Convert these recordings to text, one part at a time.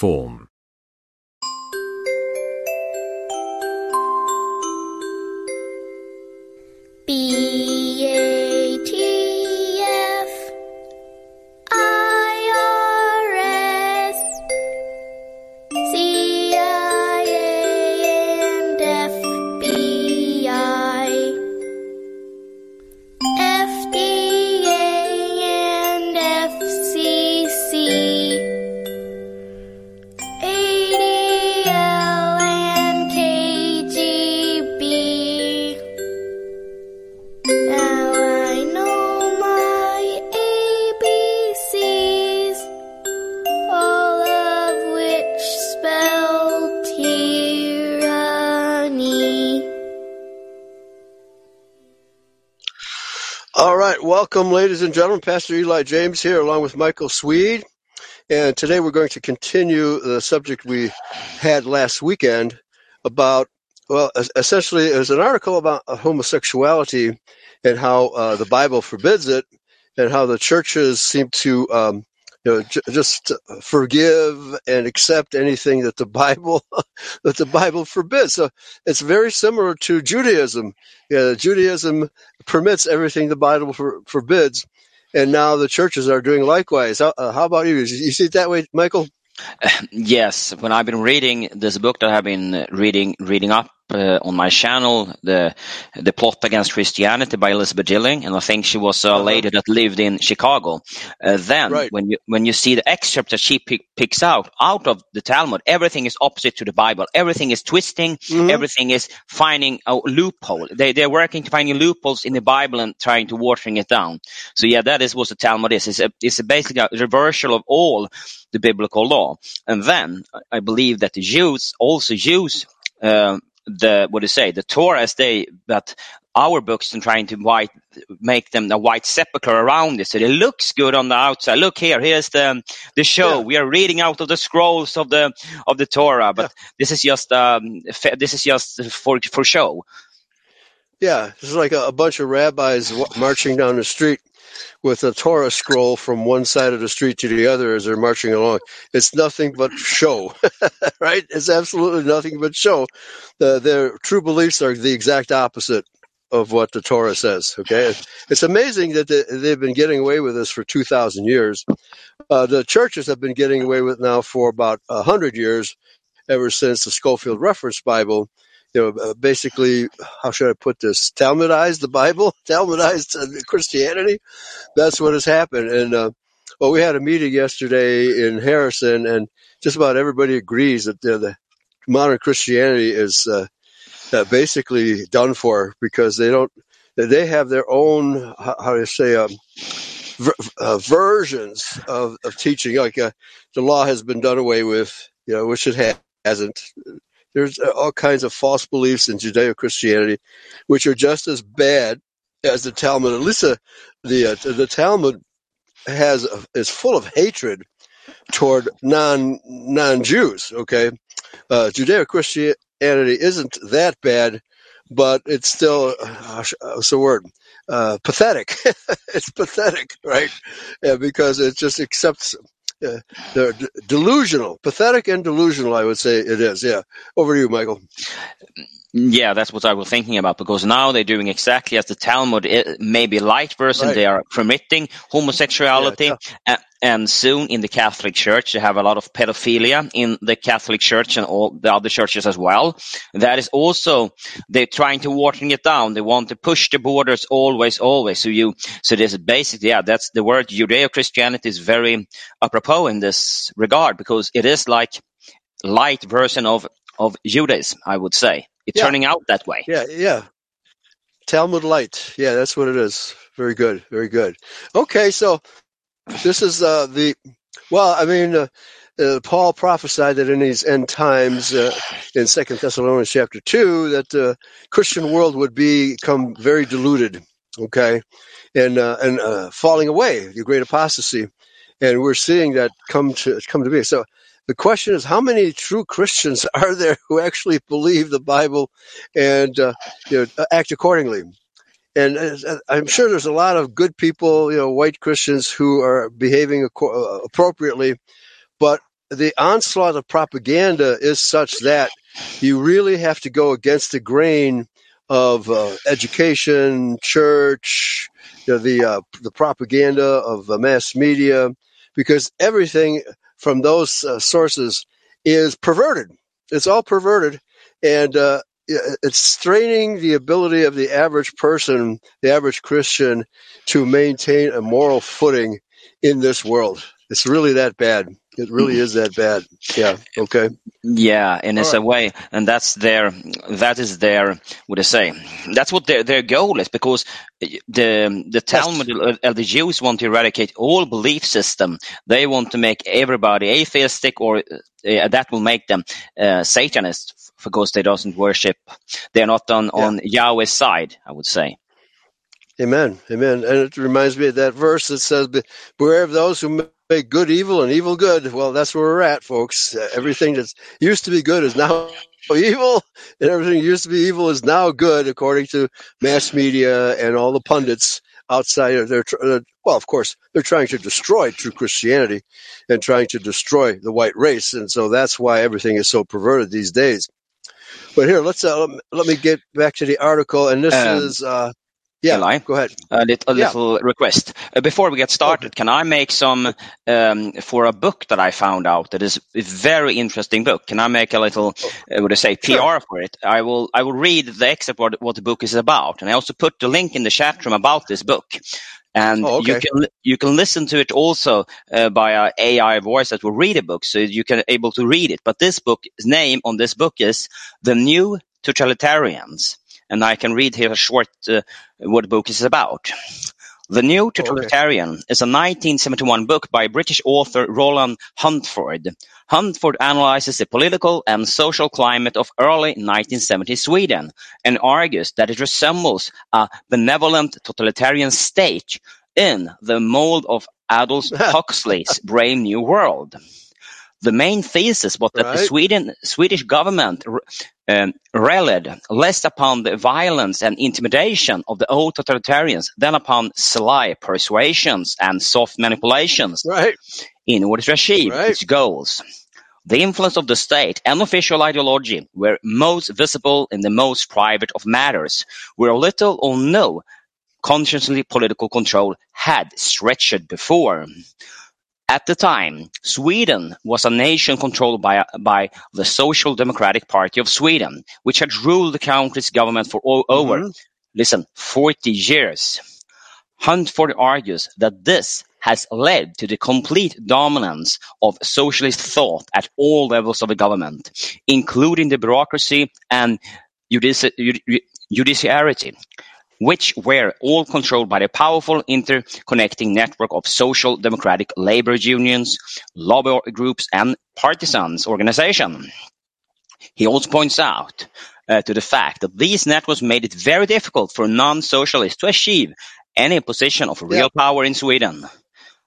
form. Ladies and gentlemen. Pastor Eli James here, along with Michael Swede. And today we're going to continue the subject we had last weekend about, well, essentially, it was an article about homosexuality and how uh, the Bible forbids it, and how the churches seem to, um, you know, j- just forgive and accept anything that the Bible that the Bible forbids. So it's very similar to Judaism. Judaism permits everything the Bible for, forbids, and now the churches are doing likewise. How, uh, how about you? You see it that way, Michael? Yes, when I've been reading this book that I've been reading reading up uh, on my channel, the the plot against Christianity by Elizabeth Dilling, and I think she was a Uh-huh. lady that lived in Chicago. Uh, then, Right. when you when you see the excerpt that she pick, picks out out of the Talmud, everything is opposite to the Bible. Everything is twisting. Mhm. Everything is finding a loophole. They they're working to finding loopholes in the Bible and trying to watering it down. So yeah, that is what the Talmud is. It's a, it's a basically a reversal of all the biblical law. And then I- believe that the Jews also use um, the what do you say the Torah as they but our books and trying to white make them a white sepulchre around it so it looks good on the outside. Look here, here's the the show. Yeah. We are reading out of the scrolls of the of the Torah, but this is just um, this is just for for show. Yeah, it's like a, a bunch of rabbis marching down the street with a Torah scroll from one side of the street to the other as they're marching along. It's nothing but show, right? It's absolutely nothing but show. The, their true beliefs are the exact opposite of what the Torah says. Okay, it's amazing that they, they've been getting away with this for two thousand years. Uh, the churches have been getting away with it now for about hundred years, ever since the Scofield Reference Bible. You know, uh, basically, how should I put this? Talmudized the Bible, Talmudized uh, Christianity. That's what has happened. And uh, well, we had a meeting yesterday in Harrison, and just about everybody agrees that uh, the modern Christianity is uh, basically done for because they don't. They have their own, how do you say, um, ver- versions of, of teaching. Like the law has been done away with, you know, which it ha- hasn't. There's uh, all kinds of false beliefs in Judeo Christianity, which are just as bad as the Talmud. At least uh, the uh, the Talmud has is full of hatred toward non non Jews. Okay, uh, Judeo Christianity isn't that bad, but it's still uh, what's the word? Uh, pathetic. it's pathetic, right? Yeah, because it just accepts. They're d- delusional, pathetic and delusional. I would say it is. Yeah. Over to you, Michael. Yeah, that's what I was thinking about because now they're doing exactly as the Talmud, maybe light version. Right. They are permitting homosexuality, Yeah, a- and soon in the Catholic Church they have a lot of pedophilia in the Catholic Church and all the other churches as well. That is also they're trying to watering it down. They want to push the borders always, always. So you, so this is basically yeah, that's the word Judeo Christianity is very apropos in this regard because it is like light version of of Judaism, I would say. Yeah. turning out that way. Yeah, yeah. Talmud Light. Yeah, that's what it is. Very good. Very good. Okay, so this is uh, the well. I mean, uh, uh, Paul prophesied that in these end times, uh, in Second Thessalonians chapter two, that the Christian world would become very deluded. Okay, and uh, and uh, falling away, the great apostasy, and we're seeing that come to come to be. So. The question is, how many true Christians are there who actually believe the Bible and uh, you know, act accordingly? and uh, I'm sure there's a lot of good people, you know, white Christians who are behaving uh, appropriately, but the onslaught of propaganda is such that you really have to go against the grain of uh, education, church, you know, the uh, the propaganda of mass media, because everything from those uh, sources is perverted. It's all perverted, and uh, it's straining the ability of the average person, the average Christian, to maintain a moral footing in this world. It's really that bad. It really is that bad. Yeah. Okay. Yeah, in All a right. way, and that's their that is their what I say? That's what their their goal is because the the Talmud and the Jews want to eradicate all belief system. They want to make everybody atheistic, or uh, that will make them uh, Satanists because they doesn't worship. They're not on Yeah. on Yahweh's side. I would say. Amen. Amen. And it reminds me of that verse that says, "Be- Beware of those who make good evil and evil good. Well, that's where we're at, folks. Uh, everything that used to be good is now evil, and everything used to be evil is now good, according to mass media and all the pundits outside of their. uh, Well, of course, they're trying to destroy true Christianity and trying to destroy the white race. And so that's why everything is so perverted these days. But here, let's uh, let me- get back to the article, and this Um, is uh, yeah. Eli? Go ahead. A, lit- a Yeah. little request. Uh, before we get started, can I make some um, for a book that I found out that is a very interesting book? Can I make a little, uh, what I say, PR Sure. for it? I will. I will read the excerpt what, what the book is about, and I also put the link in the chat room about this book. And Oh, you can you can listen to it also uh, by a AI voice that will read a book, so you can able to read it. But this book's name on this book is "The New Totalitarians," and I can read here a short uh, what the book is about. The New okay. Totalitarian is a 1971 book by British author Roland Huntford. Huntford analyzes the political and social climate of early 1970s Sweden and argues that it resembles a benevolent totalitarian state in the mold of Aldous Huxley's Brave New World. The main thesis was that the Sweden, Swedish government um, relied less upon the violence and intimidation of the old totalitarians than upon sly persuasions and soft manipulations Right. in order to achieve Right. its goals. The influence of the state and official ideology were most visible in the most private of matters, where little or no consciously political control had stretched before. At the time, Sweden was a nation controlled by, by the Social Democratic Party of Sweden, which had ruled the country's government for o- over, Mhm. listen, 40 years. Huntford argues that this has led to the complete dominance of socialist thought at all levels of the government, including the bureaucracy and judici- judi- judiciary, which were all controlled by the powerful interconnecting network of social democratic labor unions, lobby groups, and partisans organizations. He also points out uh, to the fact that these networks made it very difficult for non-socialists to achieve any position of real power in Sweden,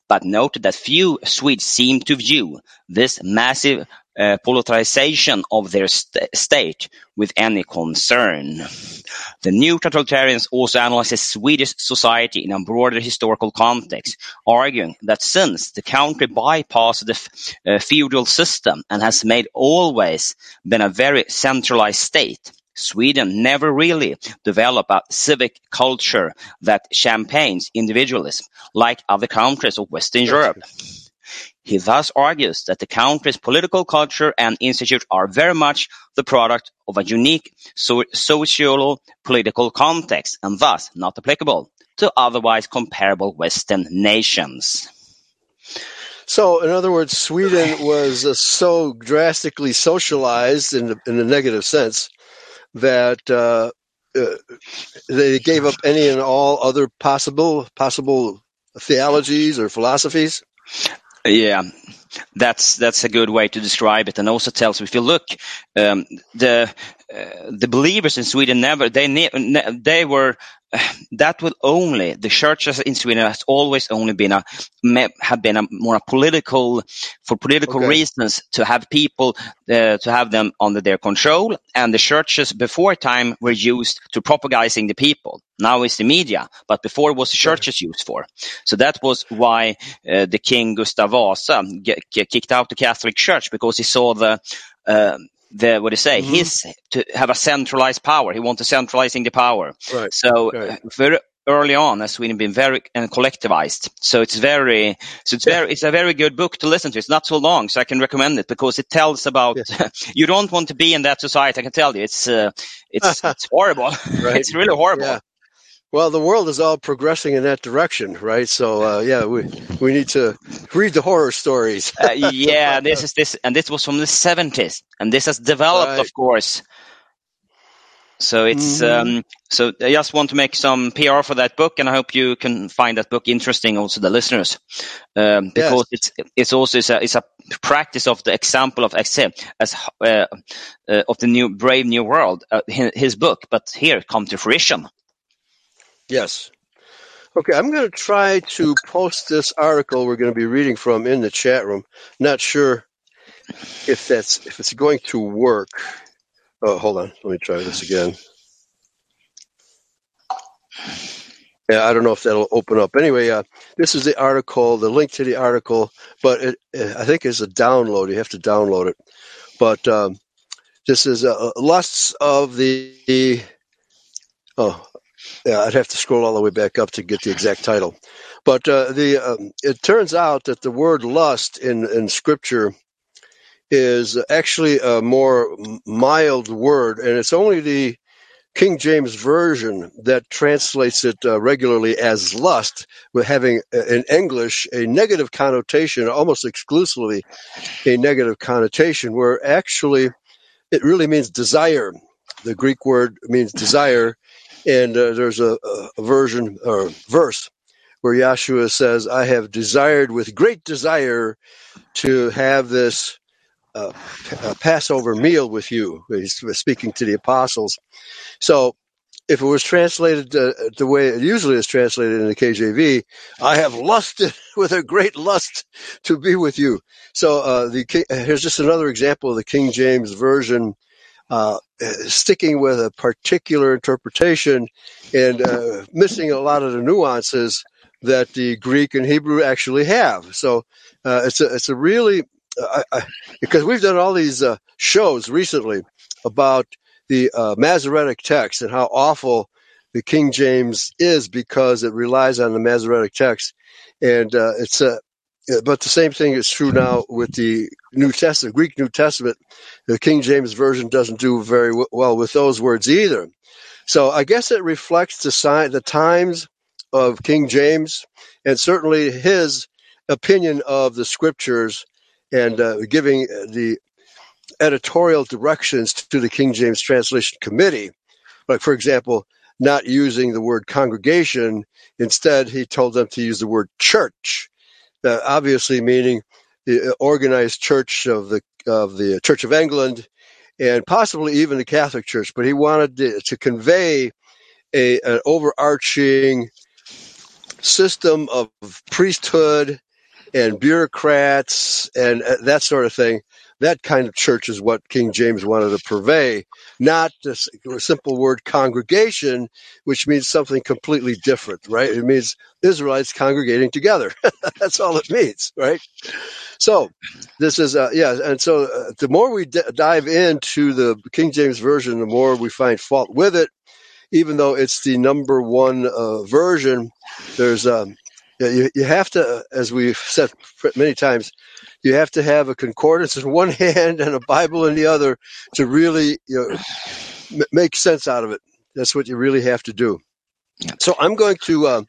but noted that few Swedes seem to view this massive uh, politicization of their st- state with any concern. The new totalitarians also analyzes Swedish society in a broader historical context, arguing that since the country bypassed the f- uh, feudal system and has made always been a very centralized state, Sweden never really developed a civic culture that champagnes individualism like other countries of Western Europe. He thus argues that the country's political culture and institutes are very much the product of a unique so- socio-political context and thus not applicable to otherwise comparable Western nations. So, in other words, Sweden was uh, so drastically socialized in the, in a negative sense that uh, uh, they gave up any and all other possible possible theologies or philosophies. Yeah, that's that's a good way to describe it, and also tells if you look, um, the uh, the believers in Sweden never they ne- ne- they were that would only the churches in Sweden has always only been a have been a more a political for political Okay. reasons to have people uh, to have them under their control and the churches before time were used to propagizing the people. Now it's the media but before it was the churches used for. So that was why uh, the king Gustav Vasa kicked out the Catholic Church because he saw the uh, the what do you say Mhm. his to have a centralized power he wanted centralizing the power Right. so Right. uh, very early on, has Sweden been very uh, collectivized. So it's very, so it's Yeah. very, it's a very good book to listen to. It's not so long, so I can recommend it because it tells about. you don't want to be in that society. I can tell you, it's uh, it's it's horrible. Right. it's really horrible. Yeah. Well, the world is all progressing in that direction, right? So, uh, yeah, we we need to read the horror stories. uh, yeah, this is this, and this was from the seventies, and this has developed, Right. of course. So it's Mhm. um, so I just want to make some PR for that book, and I hope you can find that book interesting, also the listeners, um, because it's it's also it's a, it's a practice of the example of accept as uh, uh, of the new brave new world, uh, his book, but here come to fruition. Yes. Okay, I'm going to try to post this article we're going to be reading from in the chat room. Not sure if that's if it's going to work. Oh, hold on. Let me try this again. Yeah, I don't know if that'll open up. Anyway, uh, this is the article, the link to the article, but it, uh, I think it's a download. You have to download it. But um, this is uh, lusts of the. Oh, yeah, I'd have to scroll all the way back up to get the exact title. But uh, the um, it turns out that the word lust in in Scripture is actually a more mild word, and it's only the King James version that translates it uh, regularly as lust, with having uh, in English a negative connotation, almost exclusively a negative connotation, where actually it really means desire. The Greek word means desire, and uh, there's a, a version or verse where Yahshua says, "I have desired with great desire to have this." Uh, uh, Passover meal with you. He's speaking to the apostles. So, if it was translated uh, the way it usually is translated in the KJV, I have lusted with a great lust to be with you. So, uh, the here's just another example of the King James version uh, sticking with a particular interpretation and uh, missing a lot of the nuances that the Greek and Hebrew actually have. So, uh, it's a it's a really I, I, because we've done all these uh, shows recently about the uh, Masoretic text and how awful the King James is because it relies on the Masoretic text, and uh, it's a. But the same thing is true now with the New Testament, Greek New Testament. The King James version doesn't do very w- well with those words either. So I guess it reflects the sign, the times of King James, and certainly his opinion of the scriptures and uh, giving the editorial directions to the King James Translation Committee. Like, for example, not using the word congregation. Instead, he told them to use the word church, obviously meaning the organized church of the of the Church of England and possibly even the Catholic Church. But he wanted to, to convey a, an overarching system of priesthood and bureaucrats and uh, that sort of thing. That kind of church is what King James wanted to purvey, not this simple word congregation, which means something completely different, right? It means Israelites congregating together. That's all it means, right? So this is, uh, yeah, and so uh, the more we d- dive into the King James version, the more we find fault with it. Even though it's the number one uh, version, there's um, you, you have to, as we've said many times, you have to have a concordance in one hand and a Bible in the other to really you know, m- make sense out of it. That's what you really have to do. Yeah. So I'm going to uh,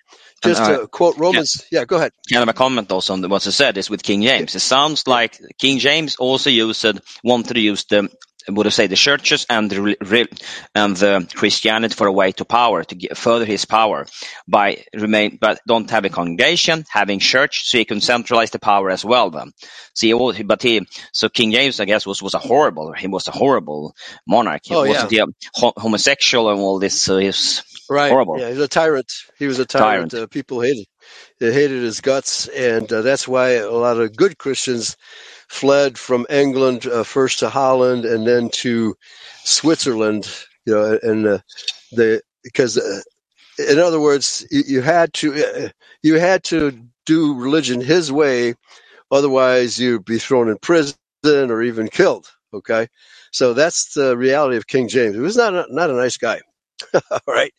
just And, uh, to quote Romans. Yeah, go ahead. kind of a comment also on what I said is with King James. It sounds like King James also used wanted to use the would say the churches and the and the Christianity for a way to power to get, further his power by remain but don't have a congregation having church so he can centralize the power as well then see all but he so King James I guess was was a horrible he was a horrible monarch he Oh, was yeah. ho- homosexual and all this so he's Right. Horrible. Yeah, he's a tyrant. He was a tyrant. Tyrant. Uh, people hated, they hated his guts, and uh, that's why a lot of good Christians fled from England uh, first to Holland and then to Switzerland. You know, and uh, they because, uh, in other words, you, you had to uh, you had to do religion his way, otherwise you'd be thrown in prison or even killed. Okay, so that's the reality of King James. He was not a, not a nice guy. All right.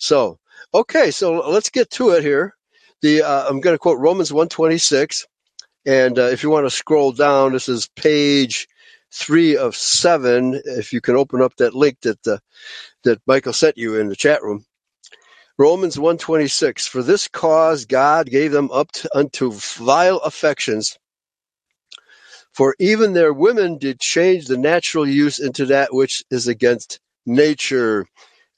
So, okay, so let's get to it here. The uh, I'm going to quote Romans 126, and uh, if you want to scroll down, this is page three of seven. If you can open up that link that uh, that Michael sent you in the chat room. Romans 126. For this cause God gave them up to, unto vile affections. For even their women did change the natural use into that which is against nature.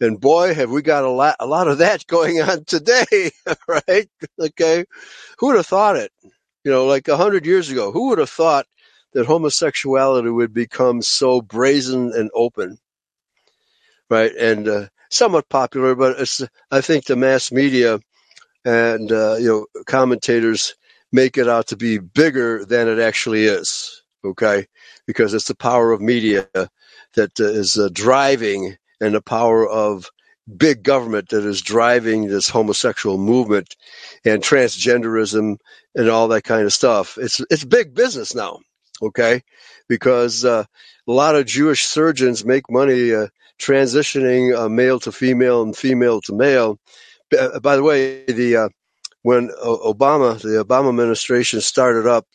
And boy, have we got a lot, a lot of that going on today, right? Okay. Who would have thought it? You know, like a hundred years ago, who would have thought that homosexuality would become so brazen and open? Right. And, uh, somewhat popular, but it's, I think the mass media and, uh, you know, commentators make it out to be bigger than it actually is. Okay. Because it's the power of media that uh, is uh, driving and the power of big government that is driving this homosexual movement and transgenderism and all that kind of stuff. It's it's big business now, okay? Because uh, a lot of Jewish surgeons make money uh, transitioning uh, male to female and female to male. Uh, By the way, the uh, when Obama, the Obama administration started up,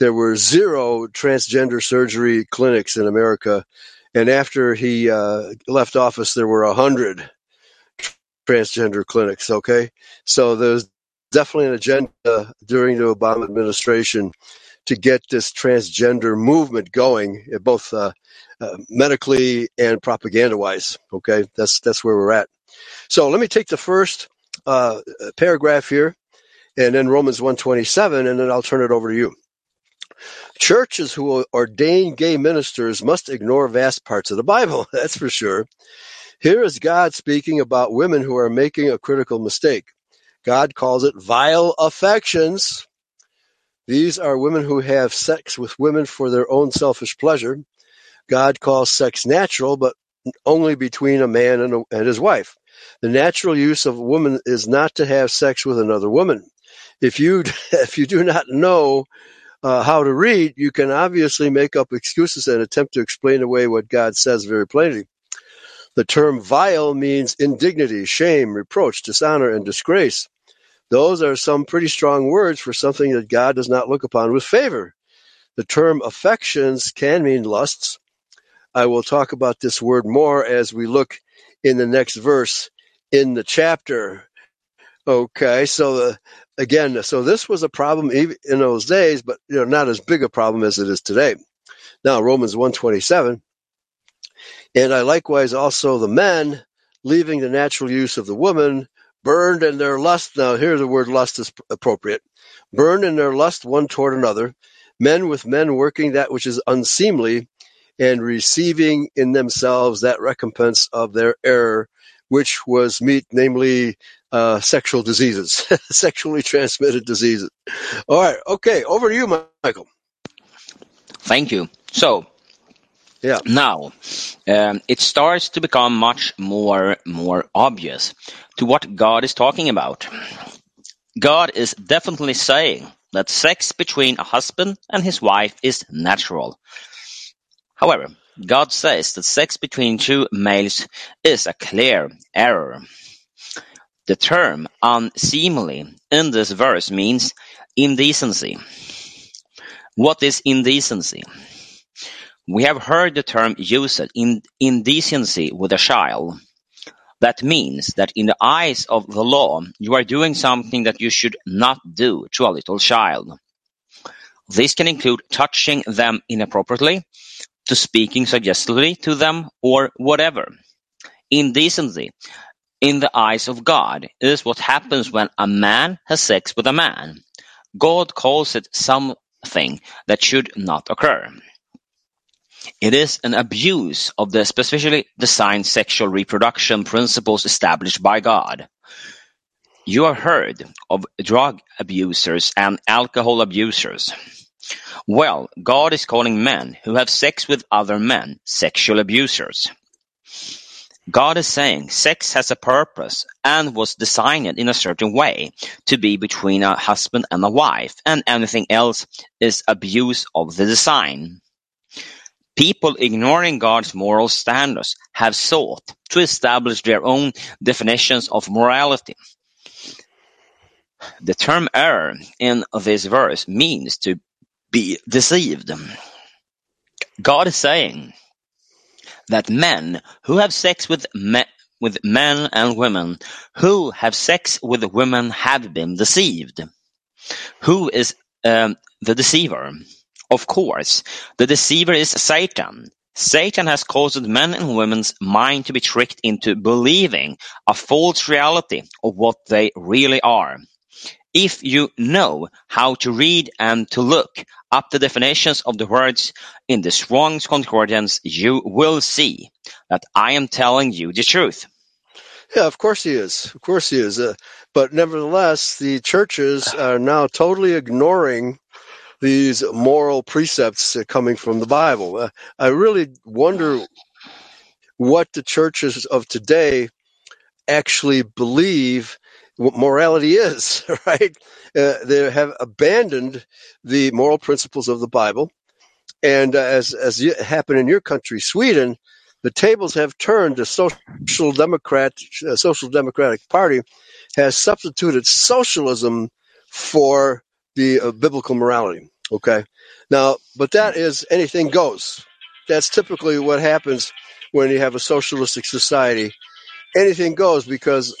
there were zero transgender surgery clinics in America, and after he uh, left office, there were a hundred transgender clinics. Okay, so there's definitely an agenda during the Obama administration to get this transgender movement going, uh, both uh, uh, medically and propaganda-wise. Okay, that's that's where we're at. So let me take the first uh, paragraph here, and then Romans 127, and then I'll turn it over to you. Churches who ordain gay ministers must ignore vast parts of the Bible. That's for sure. Here is God speaking about women who are making a critical mistake. God calls it vile affections. These are women who have sex with women for their own selfish pleasure. God calls sex natural, but only between a man and, a, and his wife. The natural use of a woman is not to have sex with another woman. If you if you do not know uh, how to read, you can obviously make up excuses and attempt to explain away what God says very plainly. The term vile means indignity, shame, reproach, dishonor, and disgrace. Those are some pretty strong words for something that God does not look upon with favor. The term affections can mean lusts. I will talk about this word more as we look in the next verse in the chapter. Okay, so uh, again, so this was a problem even in those days, but you know, not as big a problem as it is today. Now, Romans 127, and I likewise also the men, leaving the natural use of the woman, burned in their lust. Now, here the word lust is appropriate. Burned in their lust one toward another, men with men working that which is unseemly, and receiving in themselves that recompense of their error, which was meat, namely uh, sexual diseases, sexually transmitted diseases. All right, okay, over to you, Michael. Thank you. So Yeah. now um, it starts to become much more more obvious to what God is talking about. God is definitely saying that sex between a husband and his wife is natural. However, God says that sex between two males is a clear error. The term unseemly in this verse means indecency. What is indecency? We have heard the term used in indecency with a child. That means that in the eyes of the law, you are doing something that you should not do to a little child. This can include touching them inappropriately, to speaking suggestively to them, or whatever. Indecency, in the eyes of God, is what happens when a man has sex with a man. God calls it something that should not occur. It is an abuse of the specially designed sexual reproduction principles established by God. You have heard of drug abusers and alcohol abusers. Well, God is calling men who have sex with other men sexual abusers. God is saying sex has a purpose and was designed in a certain way to be between a husband and a wife, and anything else is abuse of the design. People ignoring God's moral standards have sought to establish their own definitions of morality. The term error in this verse means to be deceived. God is saying that men who have sex with men, with men and women who have sex with women have been deceived. Who is um, the deceiver? Of course, the deceiver is Satan. Satan has caused men and women's mind to be tricked into believing a false reality of what they really are. If you know how to read and to look up the definitions of the words in the Strong's Concordance, you will see that I am telling you the truth. Yeah, of course he is. Of course he is. Uh, but nevertheless, the churches are now totally ignoring these moral precepts coming from the Bible. Uh, I really wonder what the churches of today actually believe what morality is, right? Uh, they have abandoned the moral principles of the Bible. And uh, as, as happened in your country, Sweden, the tables have turned. The social democrat, uh, social democratic party has substituted socialism for the uh, biblical morality. Okay. Now, but that is anything goes. That's typically what happens when you have a socialistic society. Anything goes because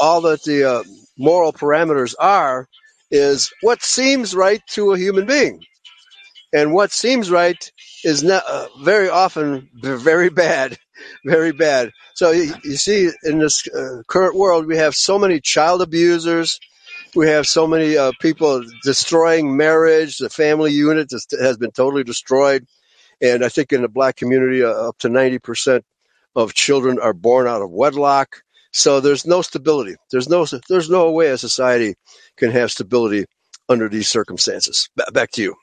all that the uh, moral parameters are is what seems right to a human being. And what seems right is not, uh, very often very bad, very bad. So you, you see, in this uh, current world, we have so many child abusers. We have so many uh, people destroying marriage. The family unit has been totally destroyed. And I think in the black community, uh, up to 90% of children are born out of wedlock. So there's no stability. There's no there's no way a society can have stability under these circumstances. back to you.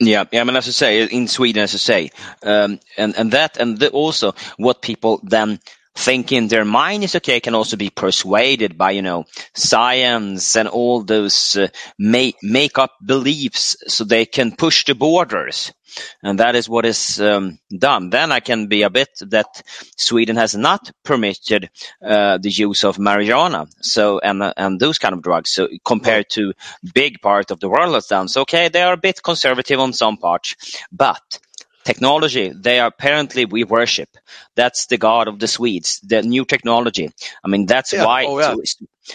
Yeah, yeah. I mean, as I say, in Sweden, as I say, um, and and that and the, also what people then think in their mind is okay can also be persuaded by you know science and all those uh, make make up beliefs so they can push the borders. And that is what is um, done. Then i can be a bit that sweden has not permitted uh, the use of marijuana. So and uh, and those kind of drugs. So compared to big part of the world has done. So okay they are a bit conservative on some parts. But technology they are apparently we worship that's the god of the swedes the new technology i mean that's yeah. why oh, yeah.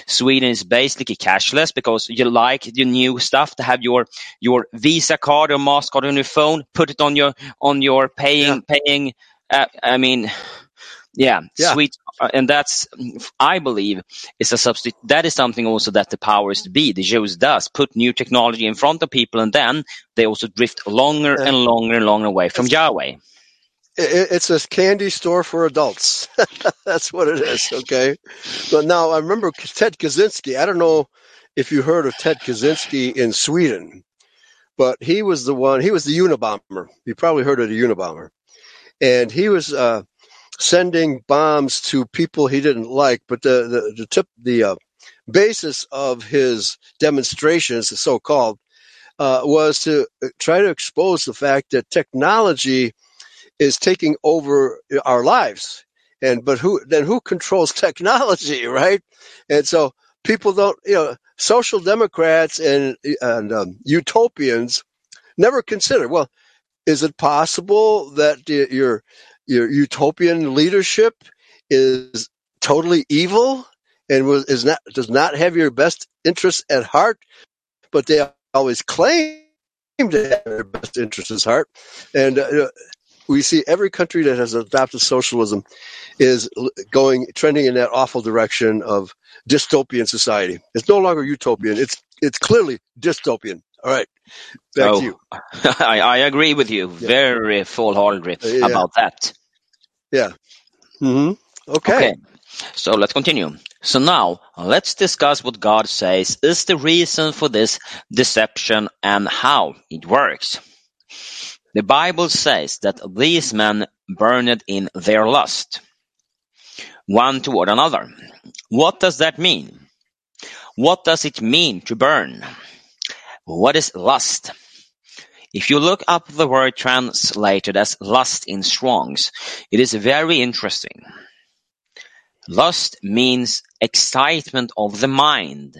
sweden is basically cashless because you like the new stuff to have your your visa card or mastercard on your phone put it on your on your paying yeah. paying uh, i mean yeah, yeah. sweet, uh, and that's I believe is a substitute. That is something also that the powers to be, the Jews, does put new technology in front of people, and then they also drift longer and longer and longer away from Yahweh. It's a candy store for adults. that's what it is. Okay, but now I remember Ted Kaczynski. I don't know if you heard of Ted Kaczynski in Sweden, but he was the one. He was the Unabomber. You probably heard of the Unabomber, and he was. Uh, sending bombs to people he didn't like. But the the, the tip the uh, basis of his demonstrations, the so-called, uh, was to uh, try to expose the fact that technology is taking over our lives. And but who then who controls technology, right? And so people don't, you know, social democrats and and um, utopians never consider. Well, is it possible that your your utopian leadership is totally evil and was, is not does not have your best interests at heart, but they always claim to have their best interests at heart. And uh, we see every country that has adopted socialism is going trending in that awful direction of dystopian society. It's no longer utopian. It's it's clearly dystopian. All right. Back Oh, you. I, I agree with you very full-heartedly Uh, yeah. about that. hmm Okay. Okay, so let's continue. So now let's discuss what God says is the reason for this deception and how it works. The Bible says that these men burned in their lust, one toward another. What does that mean? What does it mean to burn? What is lust? If you look up the word translated as lust in Strong's, it is very interesting. Lust means excitement of the mind.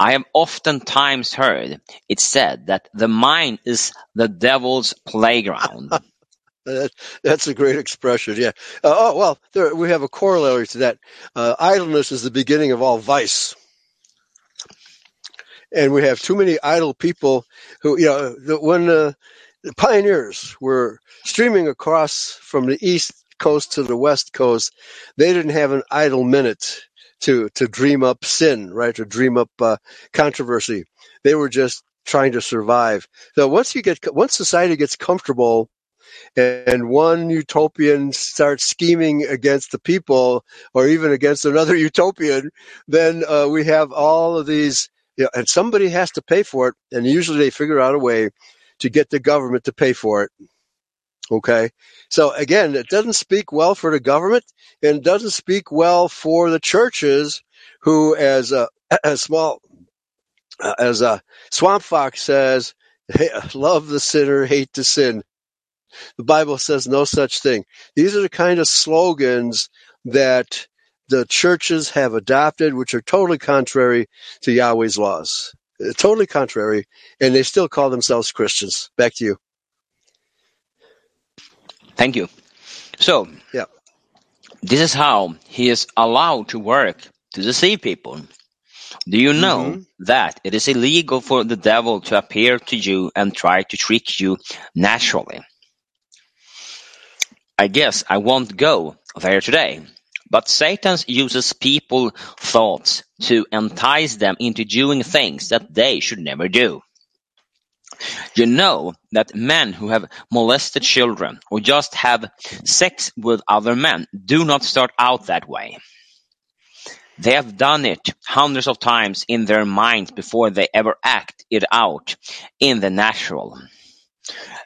I have oftentimes heard it said that the mind is the devil's playground. That, that's a great expression. Yeah. Uh, oh well, there, we have a corollary to that. Uh, idleness is the beginning of all vice, and we have too many idle people who, you know, the, when uh, the pioneers were streaming across from the east coast to the west coast, they didn't have an idle minute to to dream up sin, right? To dream up uh, controversy. They were just trying to survive. So once you get once society gets comfortable and one utopian starts scheming against the people or even against another utopian, then uh, we have all of these, you know, and somebody has to pay for it. And usually they figure out a way to get the government to pay for it. Okay. So again, it doesn't speak well for the government and doesn't speak well for the churches who, as a, as small, uh, as a swamp fox says, "Hey, love the sinner, hate the sin. The Bible says no such thing. These are the kind of slogans that the churches have adopted, which are totally contrary to Yahweh's laws. Uh, Totally contrary, and they still call themselves Christians. Back to you. Thank you. So, Yeah. this is how he is allowed to work to deceive people. Do you know Mhm. that it is illegal for the devil to appear to you and try to trick you naturally? I guess I won't go there today, but Satan uses people's thoughts to entice them into doing things that they should never do. You know that men who have molested children or just have sex with other men do not start out that way. They have done it hundreds of times in their minds before they ever act it out in the natural.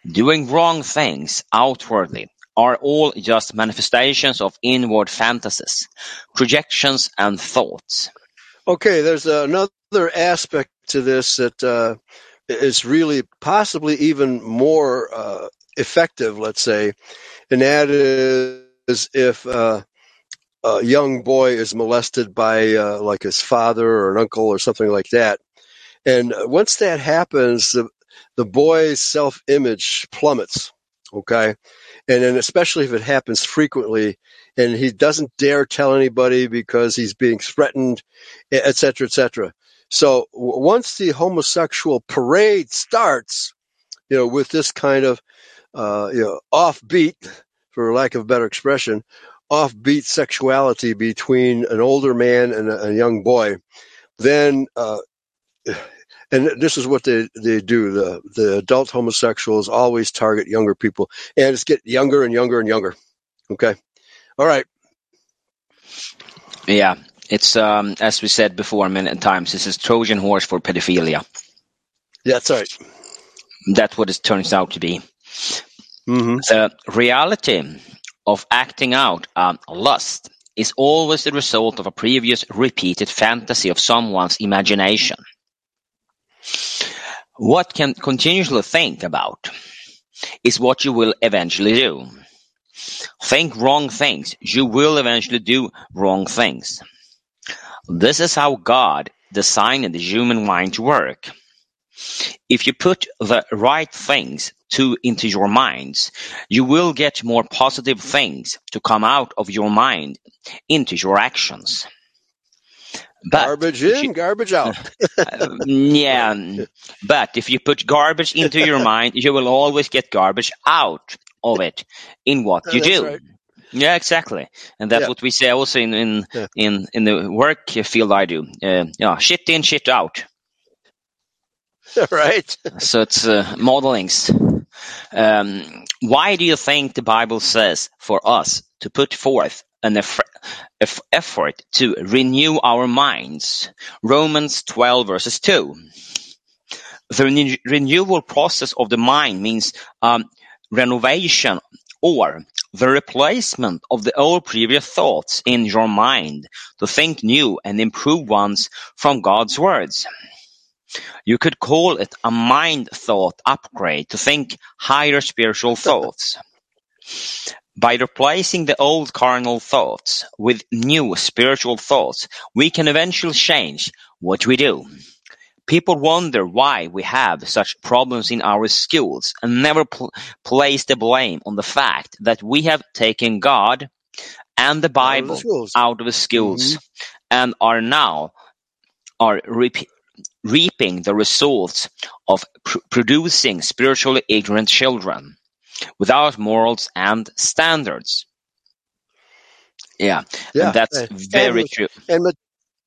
Doing wrong things outwardly are all just manifestations of inward fantasies, projections, and thoughts. Okay, there's another aspect to this that uh, is really possibly even more uh, effective, let's say, and that is if uh, a young boy is molested by uh, like his father or an uncle or something like that. And once that happens, the, the boy's self image plummets. Okay. And then, especially if it happens frequently and he doesn't dare tell anybody because he's being threatened, et cetera, et cetera. So once the homosexual parade starts, you know, with this kind of, uh, you know, offbeat, for lack of a better expression, offbeat sexuality between an older man and a, a young boy, then, uh, and this is what they, they do. The, the adult homosexuals always target younger people and it's getting younger and younger and younger. Okay. All right. Yeah, it's um, as we said before many times. This is Trojan horse for pedophilia. Yeah, that's right. That's what it turns out to be. Mm-hmm. The reality of acting out um, lust is always the result of a previous repeated fantasy of someone's imagination. What can continuously think about is what you will eventually do. Think wrong things, you will eventually do wrong things. This is how God designed the human mind to work. If you put the right things to into your minds, you will get more positive things to come out of your mind into your actions. But Garbage in, you- garbage out. yeah, but if you put garbage into your mind, you will always get garbage out of it in what Uh, you do. right. Yeah, exactly, and that's Yeah. what we say also in in Yeah. in, in the work field I do. Uh, yeah, shit in, shit out. right? So it's uh, modelings. Um, why do you think the Bible says for us to put forth an eff- eff- effort to renew our minds? Romans 12 verses 2. The renew- renewal process of the mind means um, renovation or the replacement of the old previous thoughts in your mind to think new and improved ones from God's words. You could call it a mind thought upgrade to think higher spiritual thoughts. By replacing the old carnal thoughts with new spiritual thoughts, we can eventually change what we do. People wonder why we have such problems in our schools and never pl- place the blame on the fact that we have taken God and the Out of the Bible schools. out of the schools mm-hmm. and are now are reap- reaping the results of pr- producing spiritually ignorant children without morals and standards. Yeah, Yeah, and that's and- very and- true. and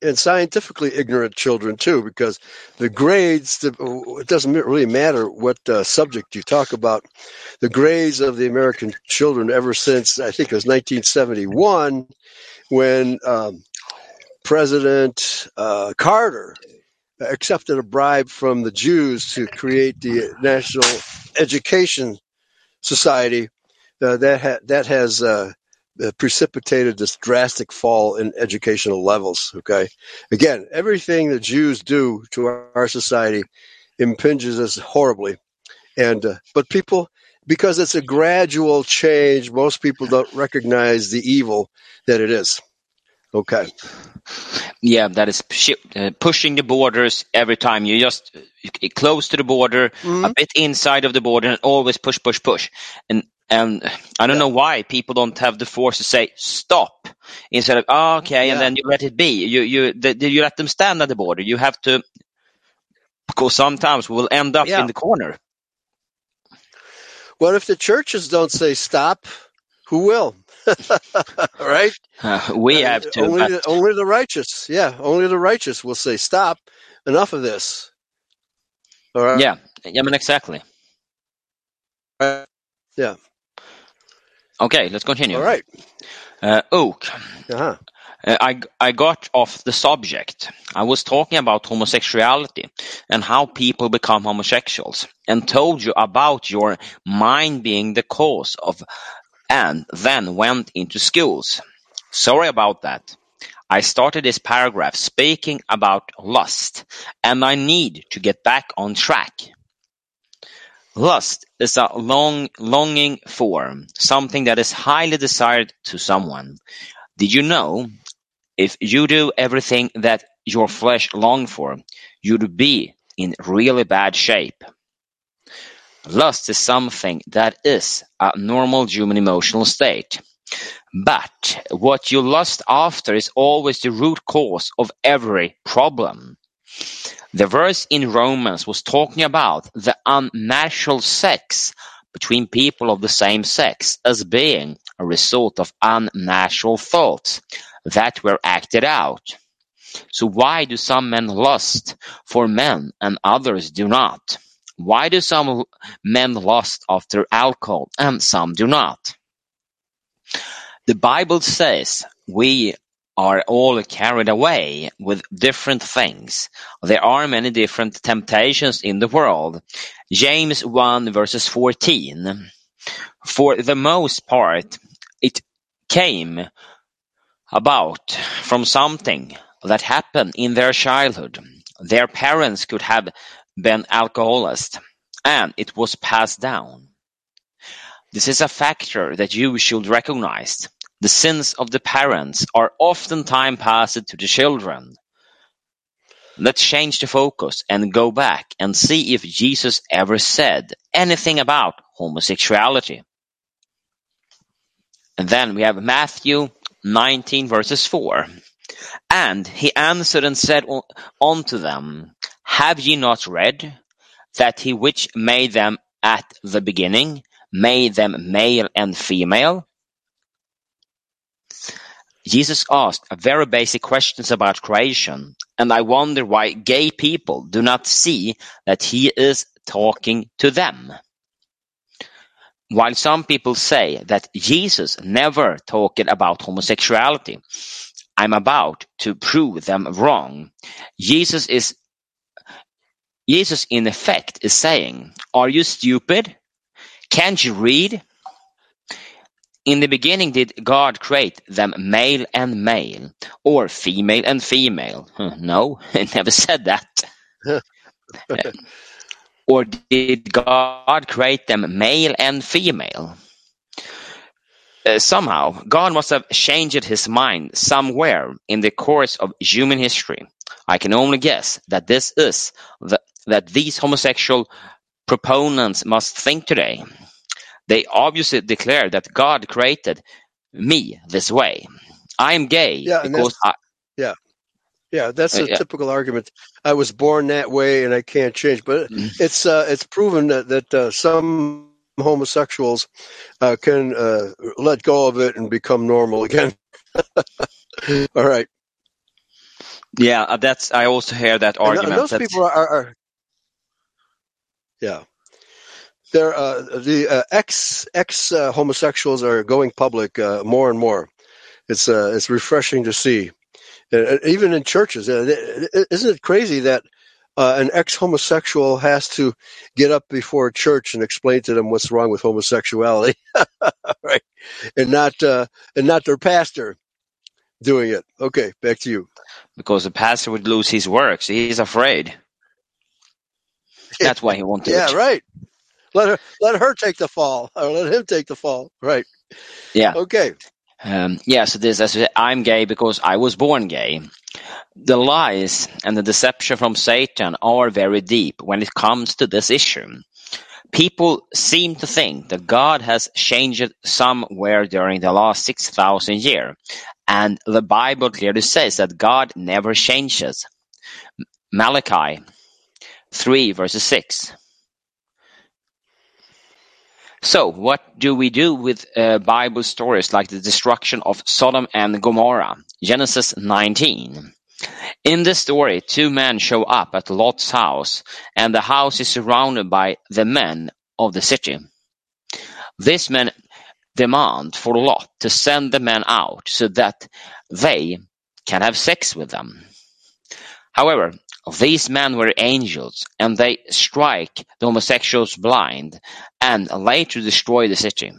and scientifically ignorant children too, because the grades. The, it doesn't really matter what uh, subject you talk about. The grades of the American children ever since I think it was 1971, when um, President uh, Carter accepted a bribe from the Jews to create the National Education Society. Uh, that ha- that has uh, uh, precipitated this drastic fall in educational levels. Okay, again, everything that Jews do to our, our society impinges us horribly, and uh, but people, because it's a gradual change, most people don't recognize the evil that it is. Okay, Yeah, that is uh, pushing the borders every time. You just close to the border, Mhm. a bit inside of the border, and always push, push, push. And and I don't Yeah. know why people don't have the force to say stop instead of oh, okay, and then you let it be. You you the, the- you let them stand at the border. You have to because sometimes we'll end up Yeah. in the corner. Well, if the churches don't say stop, who will? right? Uh, we Uh, have to. Only but- the, only the righteous. Yeah, only the righteous will say stop. Enough of this. All right. yeah, yeah, I mean exactly. Yeah. Okay, let's continue. All right. Uh, Oak. Uh-huh. Uh, I, I got off the subject. I was talking about homosexuality and how people become homosexuals and told you about your mind being the cause of and then went into schools. Sorry about that. I started this paragraph speaking about lust and I need to get back on track. Lust is a long, longing for something that is highly desired to someone. Did you know if you do everything that your flesh long for, you'd be in really bad shape. Lust is something that is a normal human emotional state. But what you lust after is always the root cause of every problem. The verse in Romans was talking about the unnatural sex between people of the same sex as being a result of unnatural thoughts that were acted out. So why do some men lust for men and others do not? Why do some men lust after alcohol and some do not? The Bible says we are all carried away with different things. There are many different temptations in the world. James 1 verses 14. For the most part, it came about from something that happened in their childhood. Their parents could have been alcoholists and it was passed down. This is a factor that you should recognize. The sins of the parents are oftentimes passed to the children. Let's change the focus and go back and see if Jesus ever said anything about homosexuality. And then we have Matthew 19 verses 4. And he answered and said unto them, Have ye not read that he which made them at the beginning made them male and female? Jesus asked very basic questions about creation, and I wonder why gay people do not see that he is talking to them. While some people say that Jesus never talked about homosexuality, I'm about to prove them wrong. Jesus is Jesus in effect is saying, Are you stupid? Can't you read? In the beginning did God create them male and male, or female and female. No, it never said that. or did God create them male and female? Uh, somehow, God must have changed his mind somewhere in the course of human history. I can only guess that this is the, that these homosexual proponents must think today. They obviously declare that God created me this way. I am gay Yeah, and because I, Yeah, that's Uh, a yeah. typical argument. I was born that way and I can't change. But Mm. it's uh, it's proven that that uh, some homosexuals uh, can uh, let go of it and become normal again. All right, yeah, uh, that's I also hear that argument. and those that, people are, are, are yeah. They're uh, the uh, ex ex uh, homosexuals are going public uh, more and more. It's uh, it's refreshing to see, Uh, even in churches. Isn't it crazy that an ex homosexual has to get up before a church and explain to them what's wrong with homosexuality, right? And not and not their pastor doing it. Okay, back to you. because the pastor would lose his work, so he's afraid. That's why he won't do Yeah, it. right. Let her let her take the fall, or let him take the fall. Right. Yeah. Okay. Um, yeah, so this, as I'm gay because I was born gay. The lies and the deception from Satan are very deep when it comes to this issue. People seem to think that God has changed somewhere during the last 6,000 years, and the Bible clearly says that God never changes. Malachi 3 verses 6. So, what do we do with uh, Bible stories like the destruction of Sodom and Gomorrah? Genesis 19. In this story, two men show up at Lot's house, and the house is surrounded by the men of the city. These men demand for Lot to send the men out so that they can have sex with them. However, these men were angels, and they strike the homosexuals blind and later destroy the city.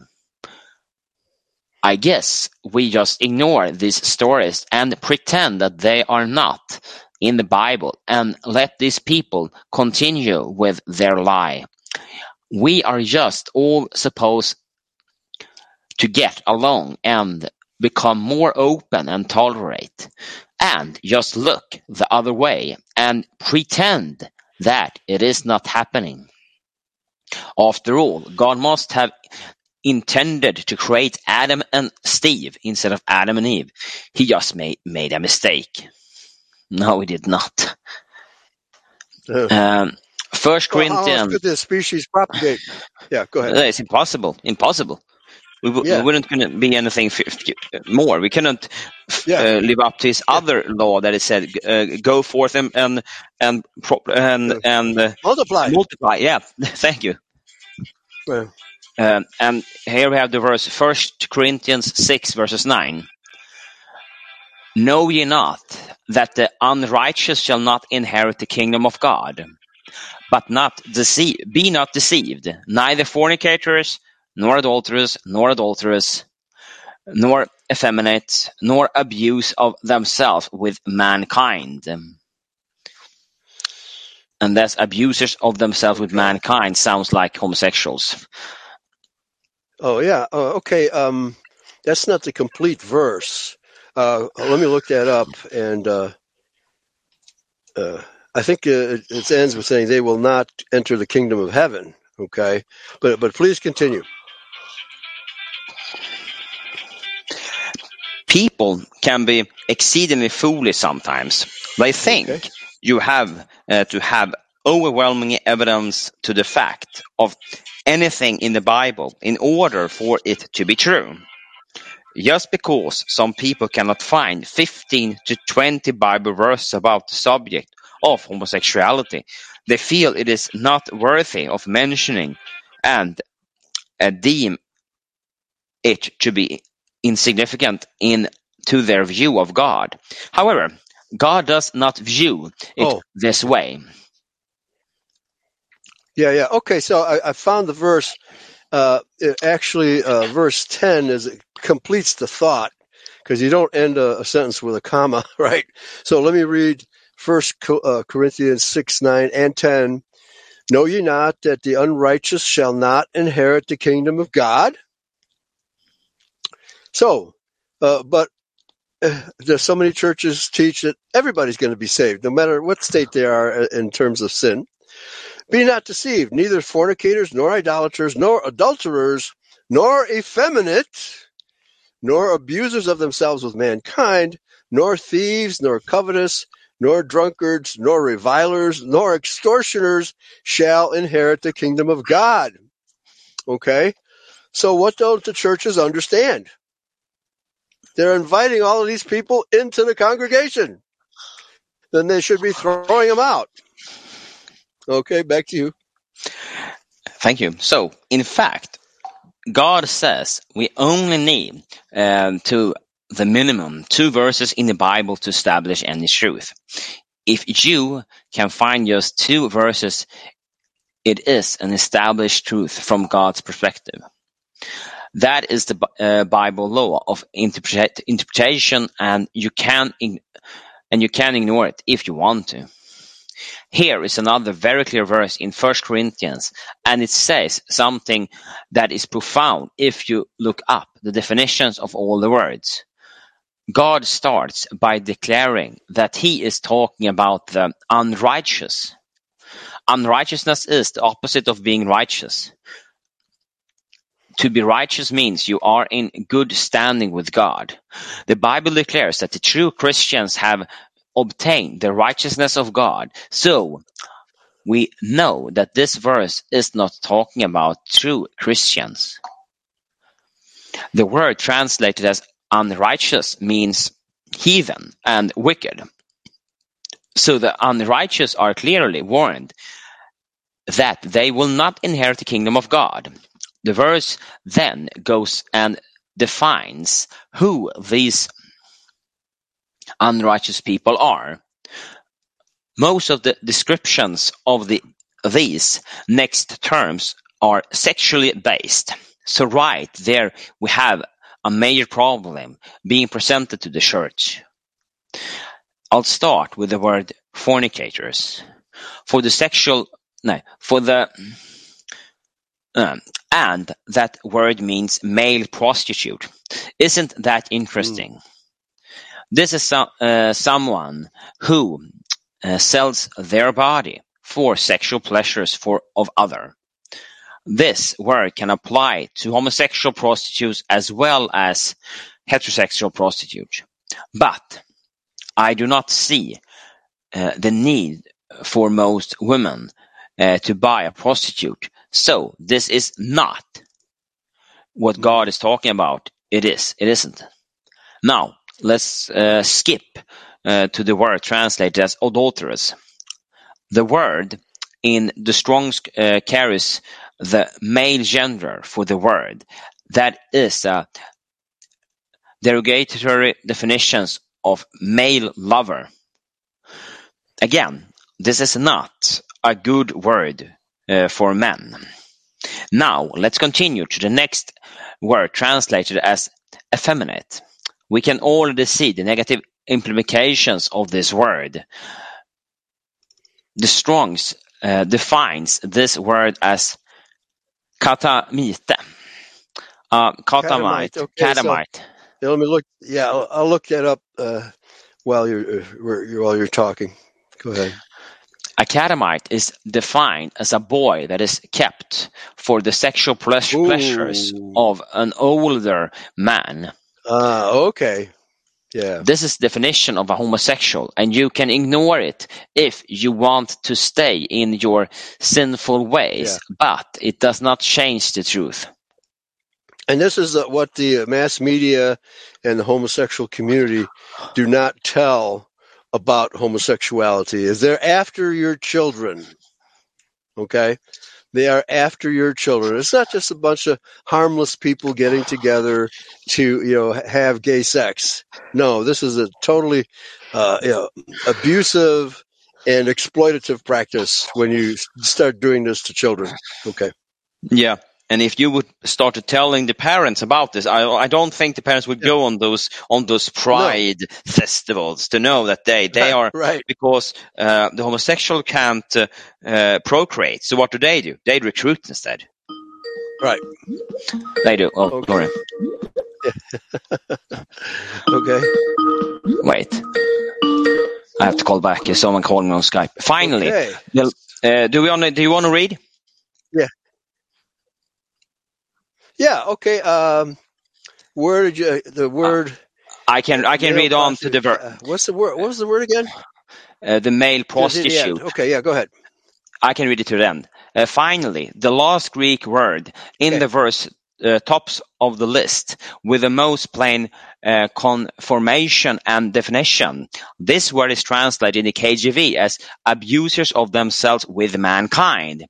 I guess we just ignore these stories and pretend that they are not in the Bible and let these people continue with their lie. We are just all supposed to get along and become more open and tolerate and just look the other way and pretend that it is not happening. After all, God must have intended to create Adam and Steve instead of Adam and Eve. He just made, made a mistake. No, he did not. Uh, Um, First well, how else Corinthians, could this species propagate? Yeah, go ahead. It's impossible. Impossible. We, Yeah. we wouldn't be anything more. We cannot f- Yeah. uh, live up to his other law that it said, uh, "Go forth and and and pro- and, Yeah. and uh, Multiply. multiply." Yeah, thank you. Um, and here we have the verse, First Corinthians six verses nine. Know ye not that the unrighteous shall not inherit the kingdom of God? But not deceive, be not deceived, neither fornicators, nor adulterers, nor adulterers, nor effeminate, nor abuse of themselves with mankind. And that's abusers of themselves with mankind sounds like homosexuals. oh yeah. Oh, okay. Um, that's not the complete verse. Uh, let me look that up. And uh, uh, I think uh, it, it ends with saying they will not enter the kingdom of heaven. Okay, but but please continue. People can be exceedingly foolish sometimes. They think Okay. you have uh, to have overwhelming evidence to the fact of anything in the Bible in order for it to be true. Just because some people cannot find 15 to 20 Bible verses about the subject of homosexuality, they feel it is not worthy of mentioning and uh, deem it to be insignificant in to their view of God. However, God does not view it Oh. this way. Yeah, yeah. Okay, so I, I found the verse. Uh, it actually, uh, verse 10 is it completes the thought because you don't end a, a sentence with a comma, right? So let me read First Co- uh, Corinthians 6, 9, and 10. Know ye not that the unrighteous shall not inherit the kingdom of God? So, uh, but uh, there's so many churches teach that everybody's going to be saved, no matter what state they are uh, in terms of sin. Be not deceived, neither fornicators, nor idolaters, nor adulterers, nor effeminate, nor abusers of themselves with mankind, nor thieves, nor covetous, nor drunkards, nor revilers, nor extortioners shall inherit the kingdom of God. Okay? So what don't the churches understand? They're inviting all of these people into the congregation. Then they should be throwing them out. Okay, back to you. Thank you. So, in fact, God says we only need um, to the minimum two verses in the Bible to establish any truth. If you can find just two verses, it is an established truth from God's perspective. That is the uh, Bible law of interpret- interpretation, and you can ig- and you can ignore it if you want to. Here is another very clear verse in First Corinthians, and it says something that is profound if you look up the definitions of all the words. God starts by declaring that he is talking about the unrighteous. Unrighteousness is the opposite of being righteous. To be righteous means you are in good standing with God. The Bible declares that the true Christians have obtained the righteousness of God. So we know that this verse is not talking about true Christians. The word translated as unrighteous means heathen and wicked. So the unrighteous are clearly warned that they will not inherit the kingdom of God. The verse then goes and defines who these unrighteous people are. Most of the descriptions of the these next terms are sexually based. So right there we have a major problem being presented to the church. I'll start with the word fornicators. For the sexual, no, for the, um, and that word means male prostitute. Isn't that interesting? This is some, uh, someone who uh, sells their body for sexual pleasures for of other. This word can apply to homosexual prostitutes as well as heterosexual prostitutes. But I do not see uh, the need for most women uh, to buy a prostitute. So this is not what God is talking about. It is. It isn't. Now let's uh, skip uh, to the word translated as adulterous. The word in the Strong's uh, carries the male gender for the word. That is a derogatory definitions of male lover. Again, this is not a good word uh, for men. Now, let's continue to the next word translated as effeminate. We can already see the negative implications of this word. The Strongs uh, defines this word as catamite. Uh, katamite, Catamite, okay, so-. Yeah, let me look. Yeah, I'll, I'll look that up uh, while you're, uh, while you're talking. Go ahead. A catamite is defined as a boy that is kept for the sexual pleas- Ooh. pleasures of an older man. Ah, okay. Yeah. This is definition of a homosexual, and you can ignore it if you want to stay in your sinful ways, but it does not change the truth. And this is uh, what the mass media and the homosexual community do not tell about homosexuality. Is they're after your children. Okay, they are after your children. It's not just a bunch of harmless people getting together to you know have gay sex. No, this is a totally uh, you know, abusive and exploitative practice when you start doing this to children. Okay. Yeah. And if you would start telling the parents about this, I, I don't think the parents would go on those on those pride festivals to know that they they are right. because uh, the homosexual can't uh, uh, procreate. So what do they do? They recruit instead. Right. They do. Oh, Okay. sorry. Okay. Wait. I have to call back. Someone called me on Skype. Finally, Okay. uh, do we want to? Do you want to read? Yeah. Okay. Um, where did you the word? I can. I can read on to the ver- prostitute. Uh, what's the word? What was the word again? uh, the male the prostitute. Okay. Yeah. Go ahead. I can read it to the end. Uh, finally, the last Greek word in Okay. the verse uh, tops of the list with the most plain uh, conformation and definition. This word is translated in the KJV as abusers of themselves with mankind.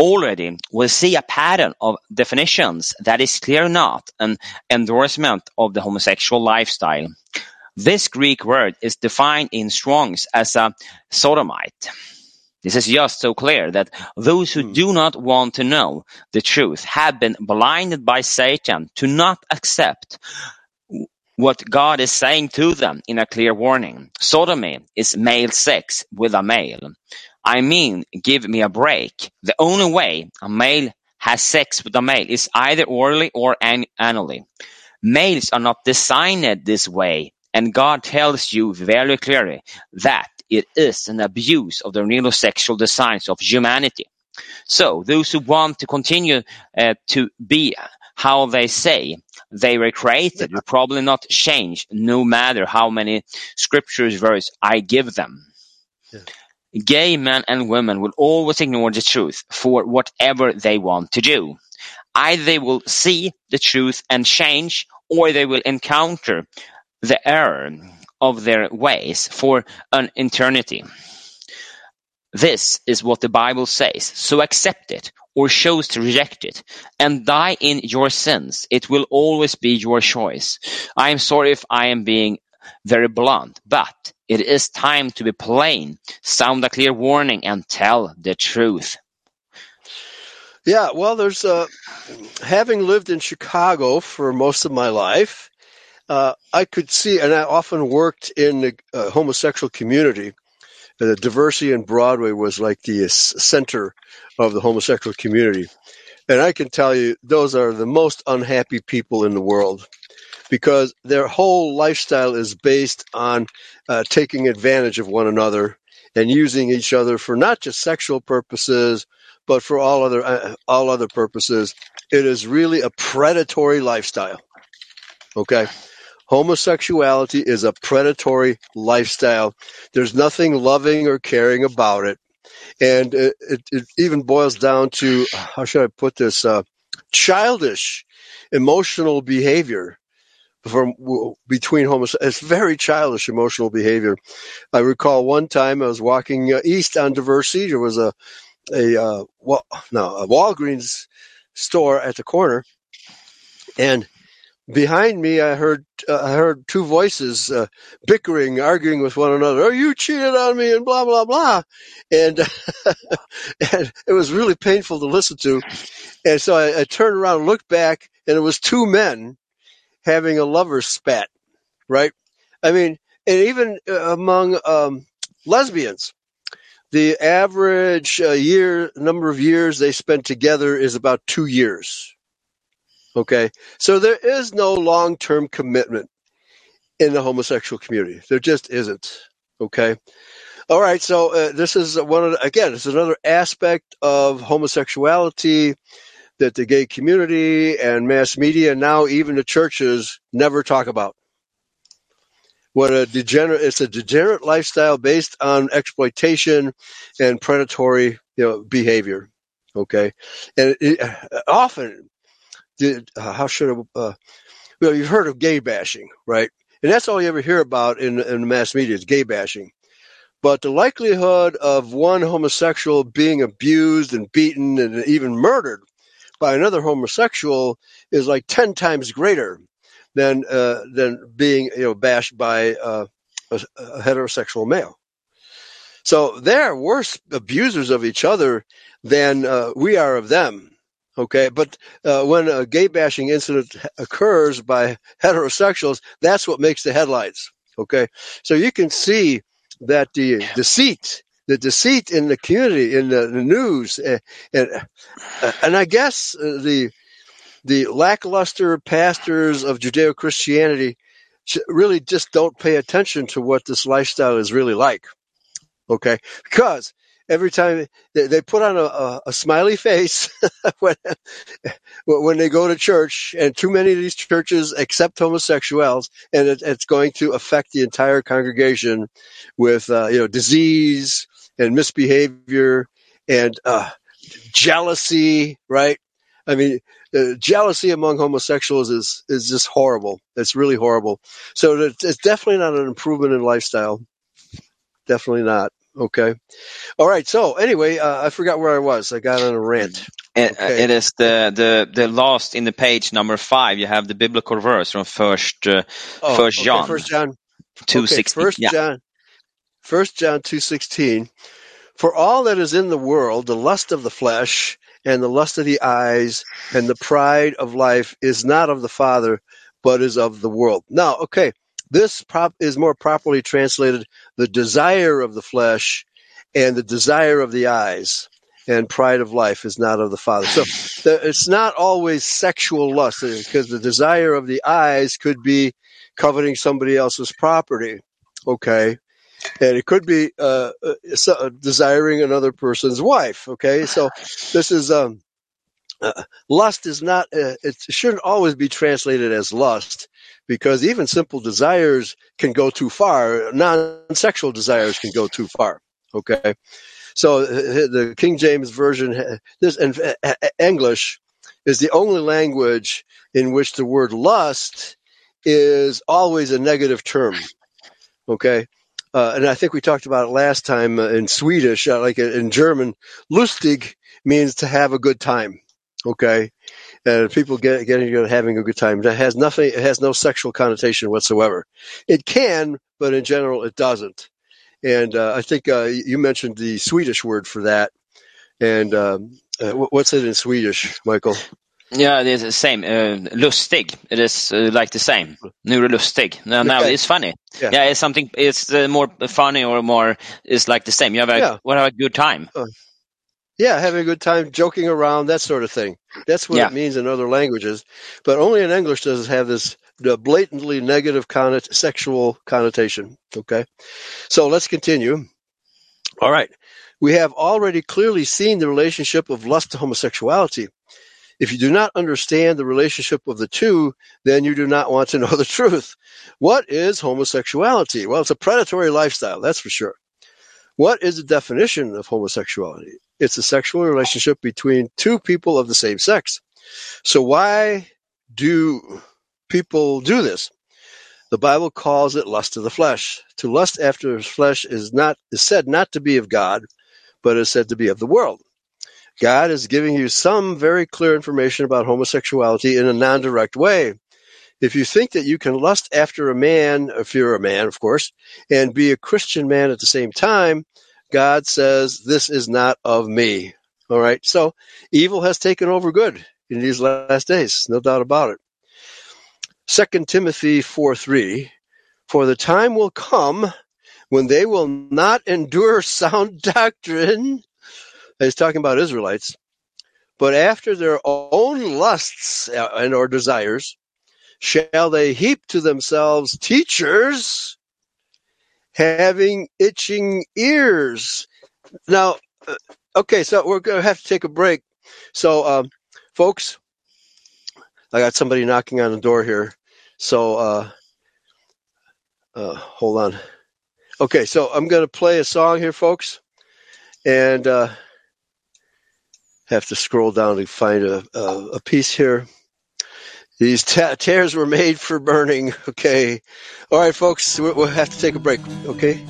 Already, we see a pattern of definitions that is clear not an endorsement of the homosexual lifestyle. This Greek word is defined in Strong's as a sodomite. This is just so clear that those who Hmm. do not want to know the truth have been blinded by Satan to not accept what God is saying to them in a clear warning. Sodomy is male sex with a male. I mean, give me a break. The only way a male has sex with a male is either orally or an- anally. Males are not designed this way, and God tells you very clearly that it is an abuse of the real sexual designs of humanity. So those who want to continue uh, to be how they say they were created will probably not change no matter how many scriptures verse I give them. Yeah. Gay men and women will always ignore the truth for whatever they want to do. Either they will see the truth and change, or they will encounter the error of their ways for an eternity. This is what the Bible says, so accept it or choose to reject it and die in your sins. It will always be your choice. I am sorry if I am being very blunt, but it is time to be plain, sound a clear warning, and tell the truth. Yeah, well, there's uh, having lived in Chicago for most of my life, uh, I could see, and I often worked in the uh, homosexual community. The Diversey in Broadway was like the center of the homosexual community, and I can tell you, those are the most unhappy people in the world because their whole lifestyle is based on uh, taking advantage of one another and using each other for not just sexual purposes, but for all other uh, all other purposes. It is really a predatory lifestyle. Okay. Homosexuality is a predatory lifestyle. There's nothing loving or caring about it. And it, it, it even boils down to, how should I put this, uh, childish emotional behavior from between homosexuals. It's very childish emotional behavior. I recall one time I was walking uh, east on Diversey. There was a, a, uh, well, no, a Walgreens store at the corner. And behind me, I heard uh, I heard two voices uh, bickering, arguing with one another. Oh, you cheated on me, and blah blah blah, and, and it was really painful to listen to. And so I, I turned around, looked back, and it was two men having a lover's spat. Right? I mean, and even uh, among um, lesbians, the average uh, year number of years they spend together is about two years. Okay, so there is no long term commitment in the homosexual community. There just isn't. Okay. All right. So uh, this is one of the, again, it's another aspect of homosexuality that the gay community and mass media, and now even the churches, never talk about. What a degenerate! It's a degenerate lifestyle based on exploitation and predatory, you know, behavior. Okay, and it, often uh, how should I, uh, well, you've heard of gay bashing, right? And that's all you ever hear about in, in the mass media is gay bashing. But the likelihood of one homosexual being abused and beaten and even murdered by another homosexual is like 10 times greater than, uh, than being, you know, bashed by uh, a, a heterosexual male. So they're worse abusers of each other than uh, we are of them. Okay, but uh, when a gay bashing incident occurs by heterosexuals, that's what makes the headlines. Okay, so you can see that the deceit, the deceit in the community, in the, the news, and and, uh, and I guess uh, the the lackluster pastors of Judeo Christianity really just don't pay attention to what this lifestyle is really like. Okay, because every time they, they put on a, a, a smiley face when, when they go to church, and too many of these churches accept homosexuals, and it, it's going to affect the entire congregation with uh, you know disease and misbehavior and uh, jealousy, right? I mean, uh, jealousy among homosexuals is is just horrible. It's really horrible. So it's definitely not an improvement in lifestyle. Definitely not. Okay. All right. So anyway, uh, I forgot where I was. I got on a rant. It, okay. it is the, the the last in the page number five. You have the biblical verse from First uh, oh, First okay, John. First John two sixteen. First yeah. John. First John two sixteen. For all that is in the world, the lust of the flesh and the lust of the eyes and the pride of life is not of the Father, but is of the world. Now, okay, this prop is more properly translated the desire of the flesh and the desire of the eyes and pride of life is not of the Father. So the, it's not always sexual lust because the desire of the eyes could be coveting somebody else's property. Okay. And it could be uh, uh, desiring another person's wife. Okay. So this is, um, uh, lust is not, uh, it shouldn't always be translated as lust because even simple desires can go too far. Non-sexual desires can go too far. Okay. So the King James version, this and English is the only language in which the word lust is always a negative term. Okay. Uh, and I think we talked about it last time uh, in Swedish, uh, like in German, lustig means to have a good time. Okay and people get getting having a good time. It has nothing. It has no sexual connotation whatsoever. It can, but in general, it doesn't. And uh, I think uh, you mentioned the Swedish word for that. And um, uh, what's it in Swedish, Michael? Yeah, it is the same. Uh, lustig. It is uh, like the same. Neurolustig. Now, now it's funny. Yeah. yeah. it's something. It's uh, more funny or more. It's like the same. You have a, yeah. have a good time. Uh, yeah, having a good time, joking around, that sort of thing. That's what yeah. it means in other languages, but only in English does it have this blatantly negative connot- sexual connotation. Okay, so let's continue. All right, we have already clearly seen the relationship of lust to homosexuality. If you do not understand the relationship of the two, then you do not want to know the truth. What is homosexuality? Well, it's a predatory lifestyle, that's for sure. What is the definition of homosexuality? It's a sexual relationship between two people of the same sex. So why do people do this? The Bible calls it lust of the flesh. To lust after flesh is not is said not to be of God, but is said to be of the world. God is giving you some very clear information about homosexuality in a non-direct way. If you think that you can lust after a man, if you're a man, of course, and be a Christian man at the same time, God says, This is not of me. All right. So evil has taken over good in these last days, no doubt about it. Second Timothy 4 3 For the time will come when they will not endure sound doctrine. He's talking about Israelites. But after their own lusts and or desires, shall they heap to themselves teachers having itching ears. Now, uh, okay, so we're going to have to take a break. So, um, folks, I got somebody knocking on the door here. So, uh, uh, hold on. Okay, so I'm going to play a song here, folks, and uh, have to scroll down to find a, a, a piece here. These ta- tears were made for burning. Okay. All right, folks, we- we'll have to take a break. Okay.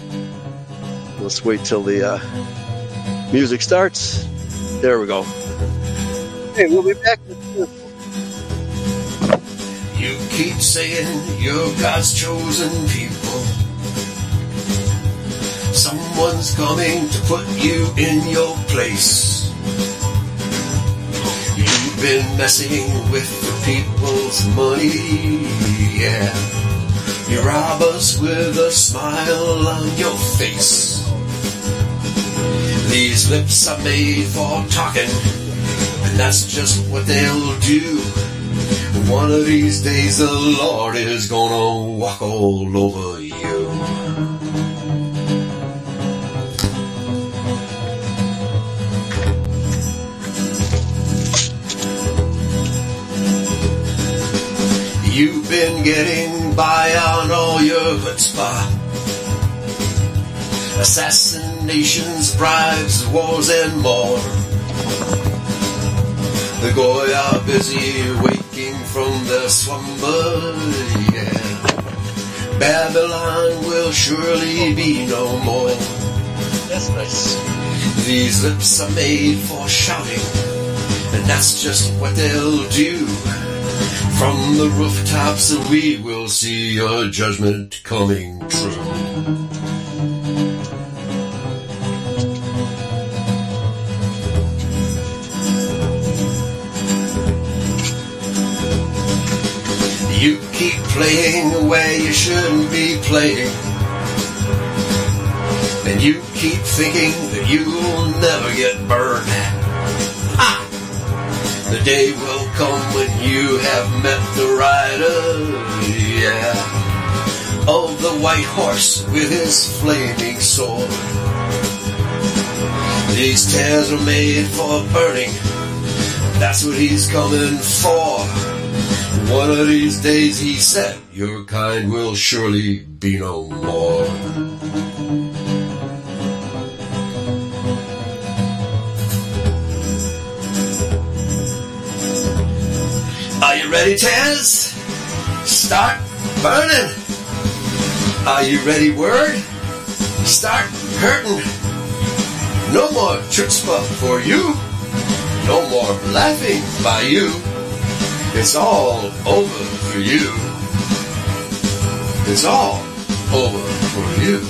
Let's wait till the uh, music starts. There we go. Hey, we'll be back. You keep saying you're God's chosen people. Someone's coming to put you in your place. Been messing with the people's money, yeah. You rob us with a smile on your face. These lips are made for talking, and that's just what they'll do. One of these days the Lord is gonna walk all over You've been getting by on all your chutzpah. Assassinations, bribes, wars, and more. The Goy are busy waking from their slumber, yeah. Babylon will surely be no more. That's nice. These lips are made for shouting, and that's just what they'll do. From the rooftops and we will see your judgment coming true. You keep playing where you shouldn't be playing. And you keep thinking that you'll never get burned. Ha! The day will come when you have met the rider, yeah. Of the white horse with his flaming sword. These tears are made for burning. That's what he's coming for. One of these days, he said, your kind will surely be no more. Ready, Taz? Start burning. Are you ready, Word? Start hurting. No more chutzpah for you. No more laughing by you. It's all over for you. It's all over for. You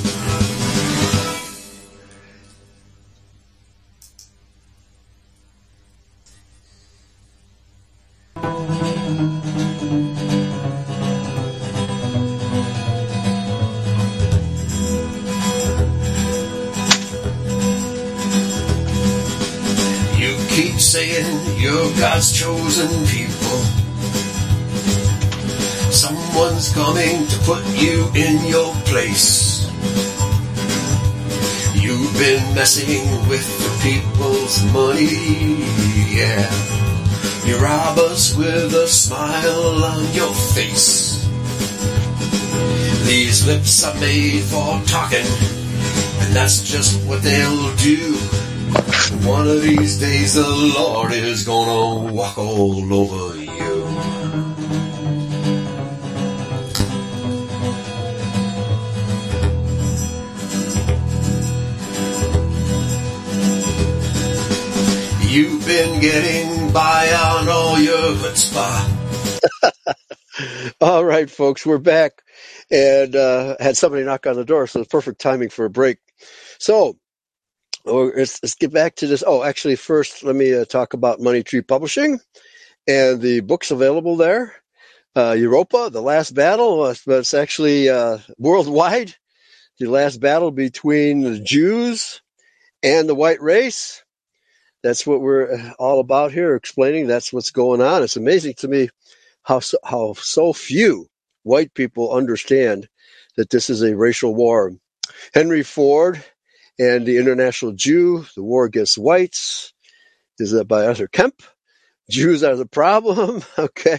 messing with the people's money, yeah. You rob us with a smile on your face. These lips are made for talking, and that's just what they'll do. One of these days the Lord is gonna walk all over you. You've been getting by on all your chutzpah. All right, folks, we're back and uh, had somebody knock on the door, so it's perfect timing for a break. So oh, let's, let's get back to this. Oh, actually, first, let me uh, talk about Money Tree Publishing and the books available there. Uh, Europa, The Last Battle, uh, but it's actually uh, worldwide. The last battle between the Jews and the white race. That's what we're uh, all about here, explaining that's what's going on. It's amazing to me how so, how so few white people understand that this is a racial war. Henry Ford and the International Jew, the war against whites, is that by Arthur Kemp. Jews are the problem. Okay.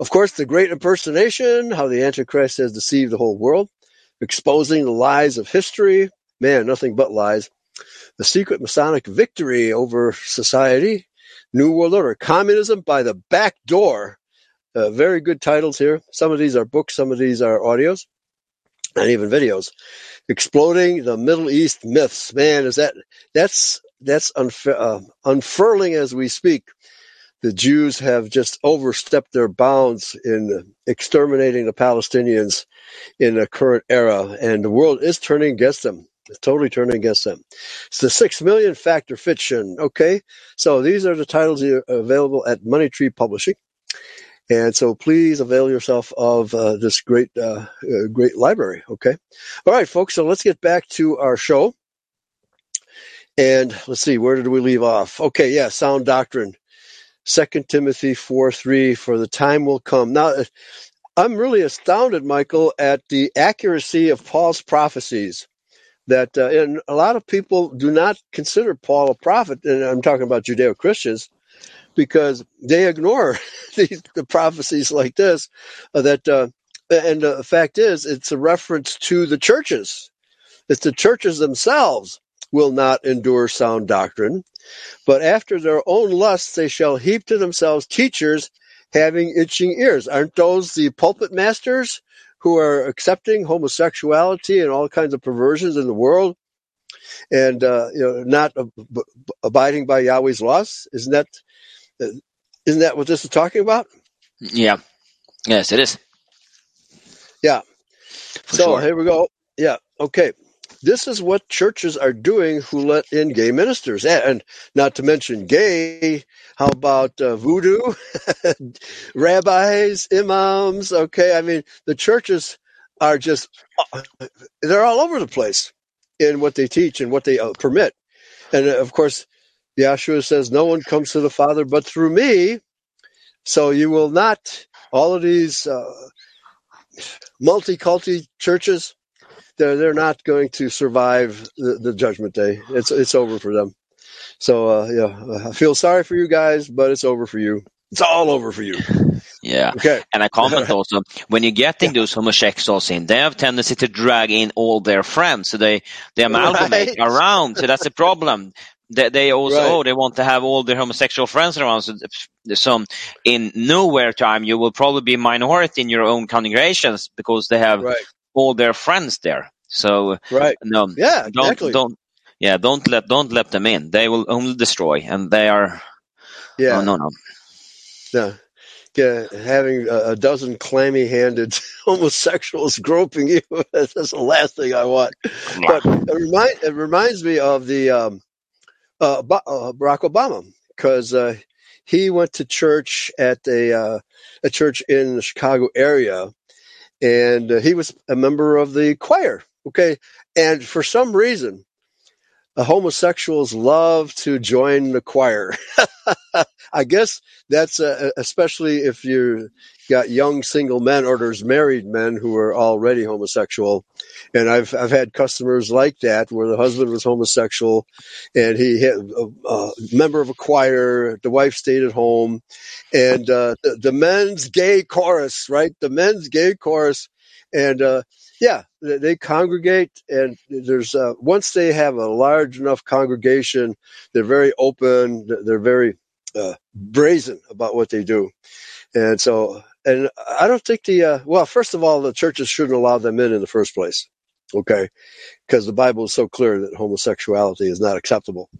of course, the great impersonation, how the Antichrist has deceived the whole world, exposing the lies of history. Man, nothing but lies. The secret Masonic victory over society, New World Order, communism by the back door. Uh, very good titles here. Some of these are books, some of these are audios, and even videos. Exploding the Middle East myths. Man, is that that's that's unf- uh, unfurling as we speak. The Jews have just overstepped their bounds in exterminating the Palestinians in the current era, and the world is turning against them. It's totally turning against them. It's the six million factor fiction. Okay, so these are the titles available at Money Tree Publishing, and so please avail yourself of uh, this great, uh, uh, great library. Okay, all right, folks. So let's get back to our show, and let's see where did we leave off? Okay, yeah, sound doctrine. Second Timothy four three. For the time will come. Now, I'm really astounded, Michael, at the accuracy of Paul's prophecies. That uh, and a lot of people do not consider Paul a prophet, and I'm talking about Judeo Christians, because they ignore these, the prophecies like this. Uh, that uh, and the fact is, it's a reference to the churches. It's the churches themselves will not endure sound doctrine, but after their own lusts they shall heap to themselves teachers having itching ears. Aren't those the pulpit masters who are accepting homosexuality and all kinds of perversions in the world and uh, you know not ab- abiding by Yahweh's laws? Isn't that uh, isn't that what this is talking about? Yeah. Yes, it is. Yeah. For So sure. here we go. Yeah. Okay. This is what churches are doing who let in gay ministers, and not to mention gay. How about uh, voodoo, rabbis, imams? Okay, I mean the churches are just they're all over the place in what they teach and what they uh, permit. And uh, of course, Yahshua says, "No one comes to the Father but through me." So you will not. All of these uh, multi-culti churches, they're they're not going to survive the, the judgment day. It's it's over for them. So uh, yeah, I feel sorry for you guys, but it's over for you. It's all over for you. Yeah. Okay. And I comment also, when you're getting those homosexuals in, they have tendency to drag in all their friends. So they, they amalgamate Right. around. So that's a problem. They, they also, Right. oh, they want to have all their homosexual friends around. So some, in nowhere time, you will probably be a minority in your own congregations because they have Right. All their friends there. So Right. no, Yeah. don't, Exactly. don't, yeah, don't let, don't let them in. They will only destroy and they are, Yeah. oh, no, no. Yeah. Yeah, having a, dozen clammy-handed homosexuals groping you, that's the last thing I want. But it, remind, it reminds me of the um, uh, uh, Barack Obama because uh, he went to church at a uh, a church in the Chicago area, and uh, he was a member of the choir. Okay, and for some reason, homosexuals love to join the choir. I guess that's uh, especially if you got young single men or there's married men who are already homosexual. And I've I've had customers like that where the husband was homosexual, and he had a, a member of a choir. The wife stayed at home, and uh, the, the men's gay chorus, right? The men's gay chorus, and uh, yeah, they, congregate, and there's uh, once they have a large enough congregation, they're very open. They're very uh, brazen about what they do, and so and I don't think the uh, well, first of all, the churches shouldn't allow them in in the first place, okay, because the Bible is so clear that homosexuality is not acceptable.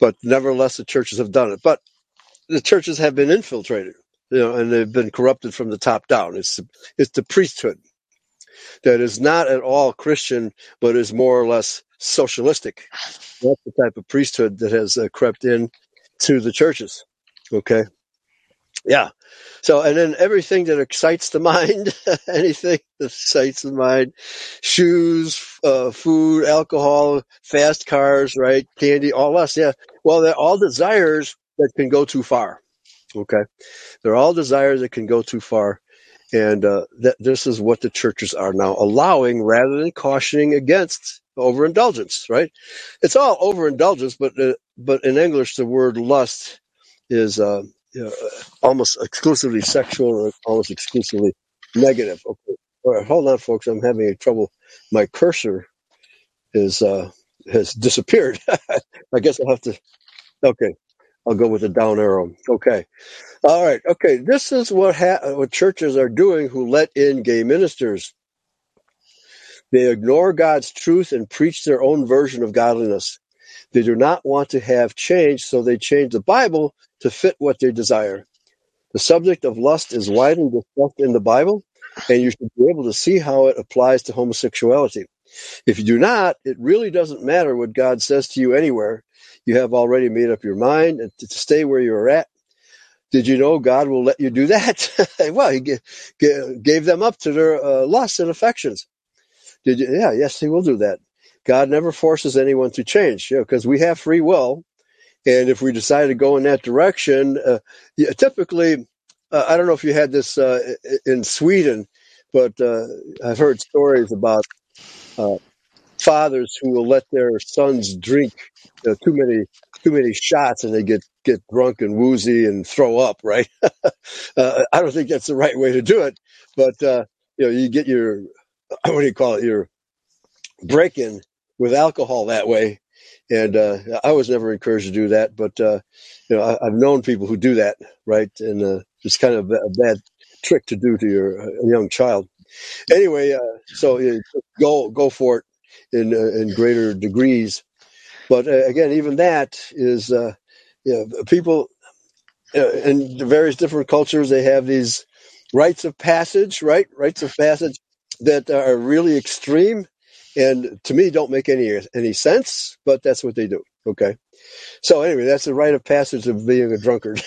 But nevertheless, the churches have done it. But the churches have been infiltrated, you know, and they've been corrupted from the top down. It's it's the priesthood that is not at all Christian, but is more or less socialistic. That's the type of priesthood that has uh, crept in to the churches. Okay. Yeah. So, and then everything that excites the mind, anything that excites the mind, shoes, uh, food, alcohol, fast cars, right? Candy, all that. Yeah. Well, they're all desires that can go too far. Okay. They're all desires that can go too far. And uh, that this is what the churches are now allowing rather than cautioning against overindulgence, right? It's all overindulgence, but uh, but in English, the word lust is uh, almost exclusively sexual or almost exclusively negative. Okay. Hold on, folks. I'm having trouble. My cursor is uh, has disappeared. I guess I'll have to. Okay. I'll go with the down arrow. Okay. All right. Okay. This is what ha- what churches are doing who let in gay ministers. They ignore God's truth and preach their own version of godliness. They do not want to have change, so they change the Bible to fit what they desire. The subject of lust is widely discussed in the Bible, and you should be able to see how it applies to homosexuality. If you do not, it really doesn't matter what God says to you anywhere. You have already made up your mind and to stay where you're at. Did you know God will let you do that? well, He ga- ga- gave them up to their uh, lusts and affections. Did you? Yeah, yes, He will do that. God never forces anyone to change, you know, because we have free will, and if we decide to go in that direction, uh, yeah, typically, uh, I don't know if you had this uh, in Sweden, but uh, I've heard stories about uh, fathers who will let their sons drink uh, too many too many shots, and they get get drunk and woozy and throw up. Right? uh, I don't think that's the right way to do it, but you know, you get your what do you call it? Your break in with alcohol that way. And uh, I was never encouraged to do that, but uh, you know I, I've known people who do that, right? And uh, it's kind of a bad trick to do to your uh, young child. Anyway, uh, so go go for it in uh, in greater degrees. But again, even that is you know, people in the various different cultures. They have these rites of passage, right? Rites of passage that are really extreme, and to me don't make any any sense. But that's what they do. Okay. So anyway, that's the rite of passage of being a drunkard.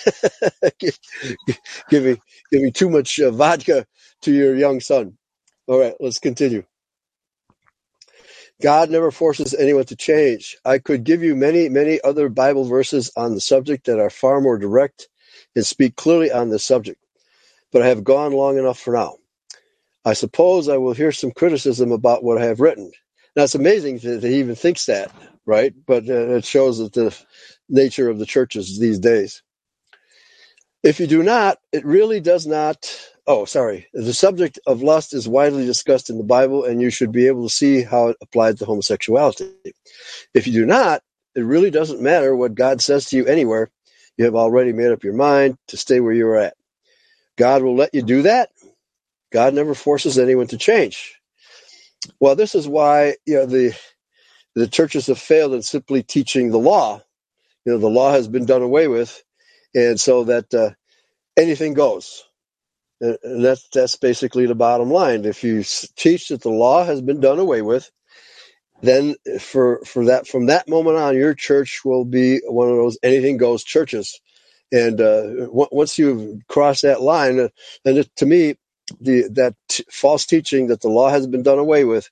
give me too much uh, vodka to your young son. All right, let's continue. God never forces anyone to change. I could give you many, many other Bible verses on the subject that are far more direct and speak clearly on this subject, but I have gone long enough for now. I suppose I will hear some criticism about what I have written. Now, it's amazing that he even thinks that, right? But uh, it shows that the nature of the churches these days. If you do not, it really does not. Oh, sorry. The subject of lust is widely discussed in the Bible, and you should be able to see how it applies to homosexuality. If you do not, it really doesn't matter what God says to you anywhere. You have already made up your mind to stay where you're at. God will let you do that. God never forces anyone to change. Well, this is why you know the the churches have failed in simply teaching the law. You know, the law has been done away with, and so that uh, anything goes. And that's that's basically the bottom line. If you teach that the law has been done away with, then for for that from that moment on, your church will be one of those anything goes churches. And uh, w- once you've crossed that line, uh, and it, to me, the that t- false teaching that the law has been done away with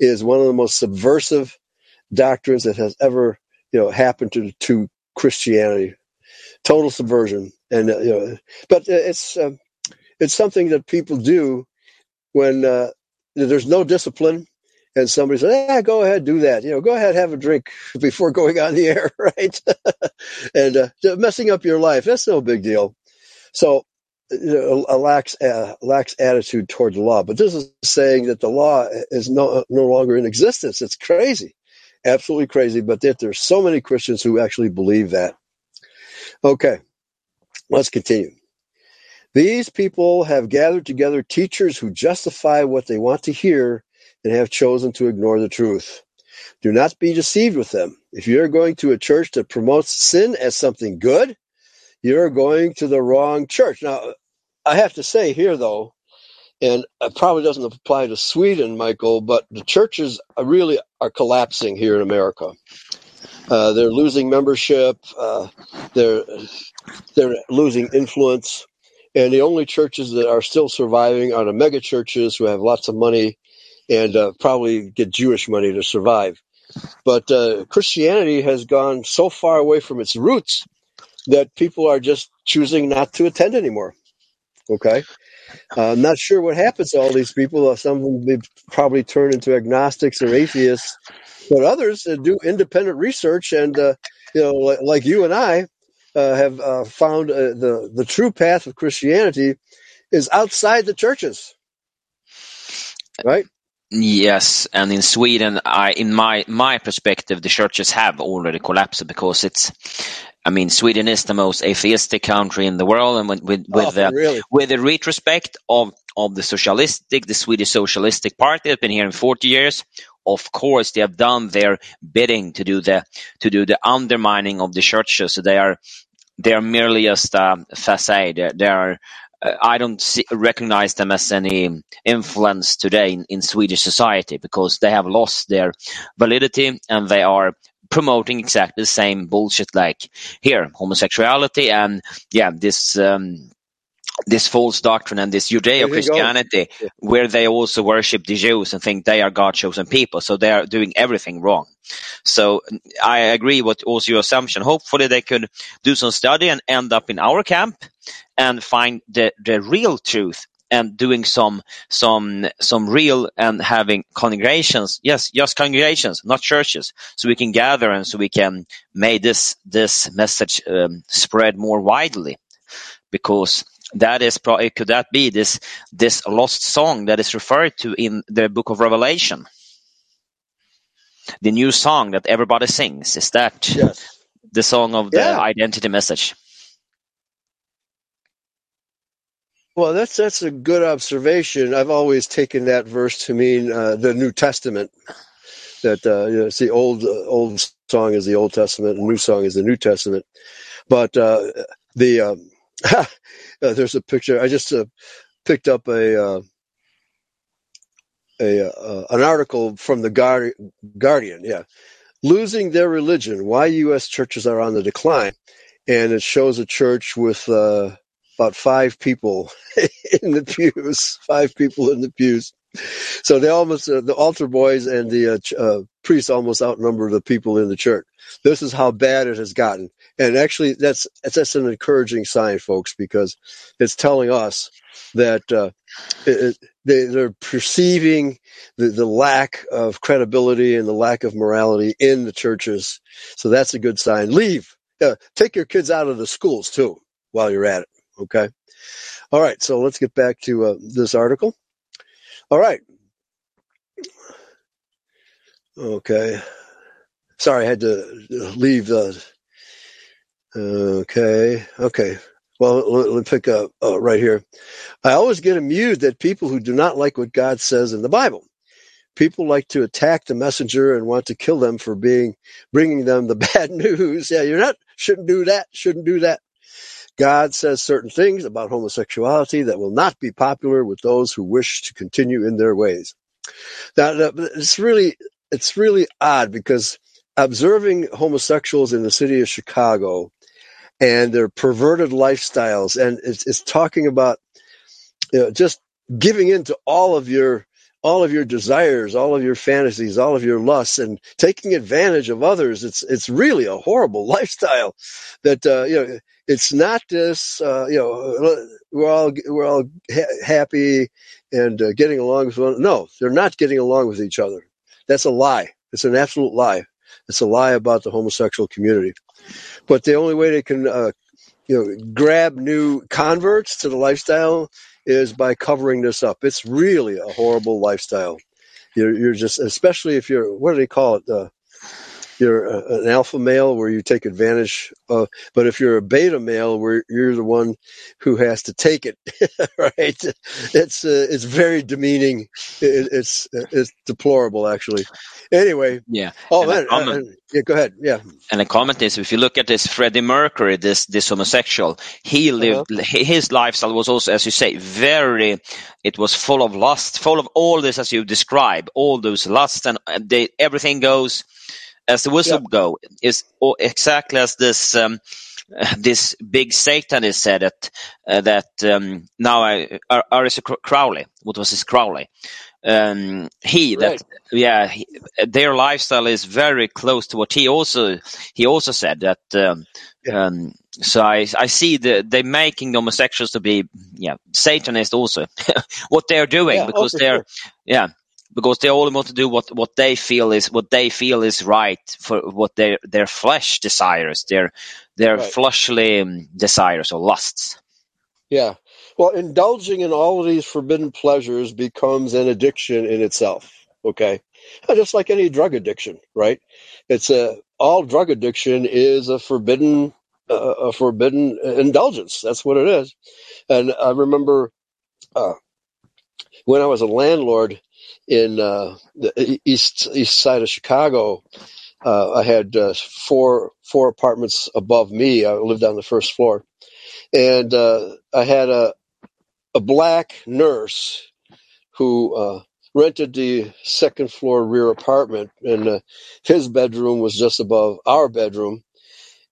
is one of the most subversive doctrines that has ever you know happened to to Christianity. Total subversion, and uh, you know, but uh, it's uh, it's something that people do when uh, there's no discipline and somebody says, "Yeah, go ahead, do that. You know, go ahead, have a drink before going on the air, right?" and uh, messing up your life. That's no big deal. So, a lax uh, lax attitude toward the law. But this is saying that the law is no no longer in existence. It's crazy, absolutely crazy. But that there's so many Christians who actually believe that. Okay, let's continue. These people have gathered together teachers who justify what they want to hear and have chosen to ignore the truth. Do not be deceived with them. If you're going to a church that promotes sin as something good, you're going to the wrong church. Now, I have to say here, though, and it probably doesn't apply to Sweden, Michael, but the churches really are collapsing here in America. Uh, they're losing membership. Uh, they're they're losing influence. And the only churches that are still surviving are the mega churches who have lots of money and uh, probably get Jewish money to survive. But uh, Christianity has gone so far away from its roots that people are just choosing not to attend anymore. Okay. I'm not sure what happens to all these people. Uh, Some of them they probably turn into agnostics or atheists, but others uh, do independent research and, uh, you know, like, like you and I uh, have uh, found the the true path of Christianity is outside the churches, right? Yes, and in Sweden, I, in my my perspective, the churches have already collapsed because it's I mean, Sweden is the most atheistic country in the world, and with with, with oh, uh, really? with the retrospect of of the socialistic, the Swedish Socialistic Party have been here in 40 years. Of course, they have done their bidding to do the to do the undermining of the churches. So they are they are merely just a facade. They, they are. Uh, I don't see, recognize them as any influence today in, in Swedish society because they have lost their validity and they are promoting exactly the same bullshit like here homosexuality and yeah this um, this false doctrine and this There you go. Judeo-Christianity Yeah. where they also worship the Jews and think they are God chosen people. So they are doing everything wrong. So I agree with also your assumption. Hopefully they could do some study and end up in our camp and find the, the real truth and doing some some some real and having congregations. Yes just congregations not churches. So we can gather and so we can make this this message um, spread more widely. Because that is pro- could that be this this lost song that is referred to in the book of revelation. The new song that everybody sings is that Yes. the song of the Yeah. identity message Well, that's that's a good observation. I've always taken that verse to mean uh, the New Testament. That uh, you know, it's the old uh, old song is the Old Testament, and new song is the New Testament. But uh, the um, uh, there's a picture. I just uh, picked up a uh, a an article from the Guardi- Guardian. Yeah, losing their religion. Why U.S. churches are on the decline, and it shows a church with about five people in the pews. Five people in the pews. So they almost uh, the altar boys and the uh, ch- uh, priests almost outnumber the people in the church. This is how bad it has gotten, and actually that's that's, an encouraging sign, folks, because it's telling us that uh, it- they, they're perceiving the, the lack of credibility and the lack of morality in the churches. So that's a good sign. Leave. Uh, take your kids out of the schools too while you're at it. Okay. All right. So let's get back to uh, this article. All right. Okay. Sorry, I had to leave the. Okay. Okay. Well, let, me pick up uh, right here. I always get amused at people who do not like what God says in the Bible. People like to attack the messenger and want to kill them for being bringing them the bad news. Yeah, you're not shouldn't do that. Shouldn't do that. God says certain things about homosexuality that will not be popular with those who wish to continue in their ways. Now, it's really it's really odd because observing homosexuals in the city of Chicago and their perverted lifestyles, and it's, it's talking about you know, just giving in to all of your all of your desires, all of your fantasies, all of your lusts, and taking advantage of others. It's it's really a horrible lifestyle. That uh, you know, it's not this. Uh, you know, we're all we're all ha- happy and uh, getting along with one. No, they're not getting along with each other. That's a lie. It's an absolute lie. It's a lie about the homosexual community. But the only way they can, uh, you know, grab new converts to the lifestyle is by covering this up. It's really a horrible lifestyle. You're, you're just, especially if you're, what do they call it? Uh, you're a, an alpha male where you take advantage of, but if you're a beta male where you're the one who has to take it, right? It's, uh, it's very demeaning. It, it's, it's deplorable actually. Anyway. yeah Oh And man. Comment- uh, yeah, go ahead. Yeah. And the comment is, if you look at this Freddie Mercury, this this homosexual, he lived his lifestyle was also, as you say, very. It was full of lust, full of all this as you describe, all those lusts, and they, everything goes as the whistle Yeah. go is exactly as this. Um, this big Satanist said that uh, that um, now I, Ar- Arthur Crowley, what was his Crowley? Um, he Right. that yeah, he, their lifestyle is very close to what he also he also said that. Um, Yeah. um, so I I see the they making the homosexuals to be yeah Satanist also what they're doing Yeah, oh, because they're sure. yeah because they all want to do what what they feel is what they feel is right for what their their flesh desires their their Right. fleshly um, desires or lusts. Yeah. Well, indulging in all of these forbidden pleasures becomes an addiction in itself. Okay. Uh, Just like any drug addiction, right? It's a, all drug addiction is a forbidden a, a forbidden indulgence. That's what it is. And I remember uh, when I was a landlord in uh, the east east side of Chicago. Uh, I had uh, four four apartments above me. I lived on the first floor, and uh, I had a a black nurse who uh, rented the second floor rear apartment, and uh, his bedroom was just above our bedroom.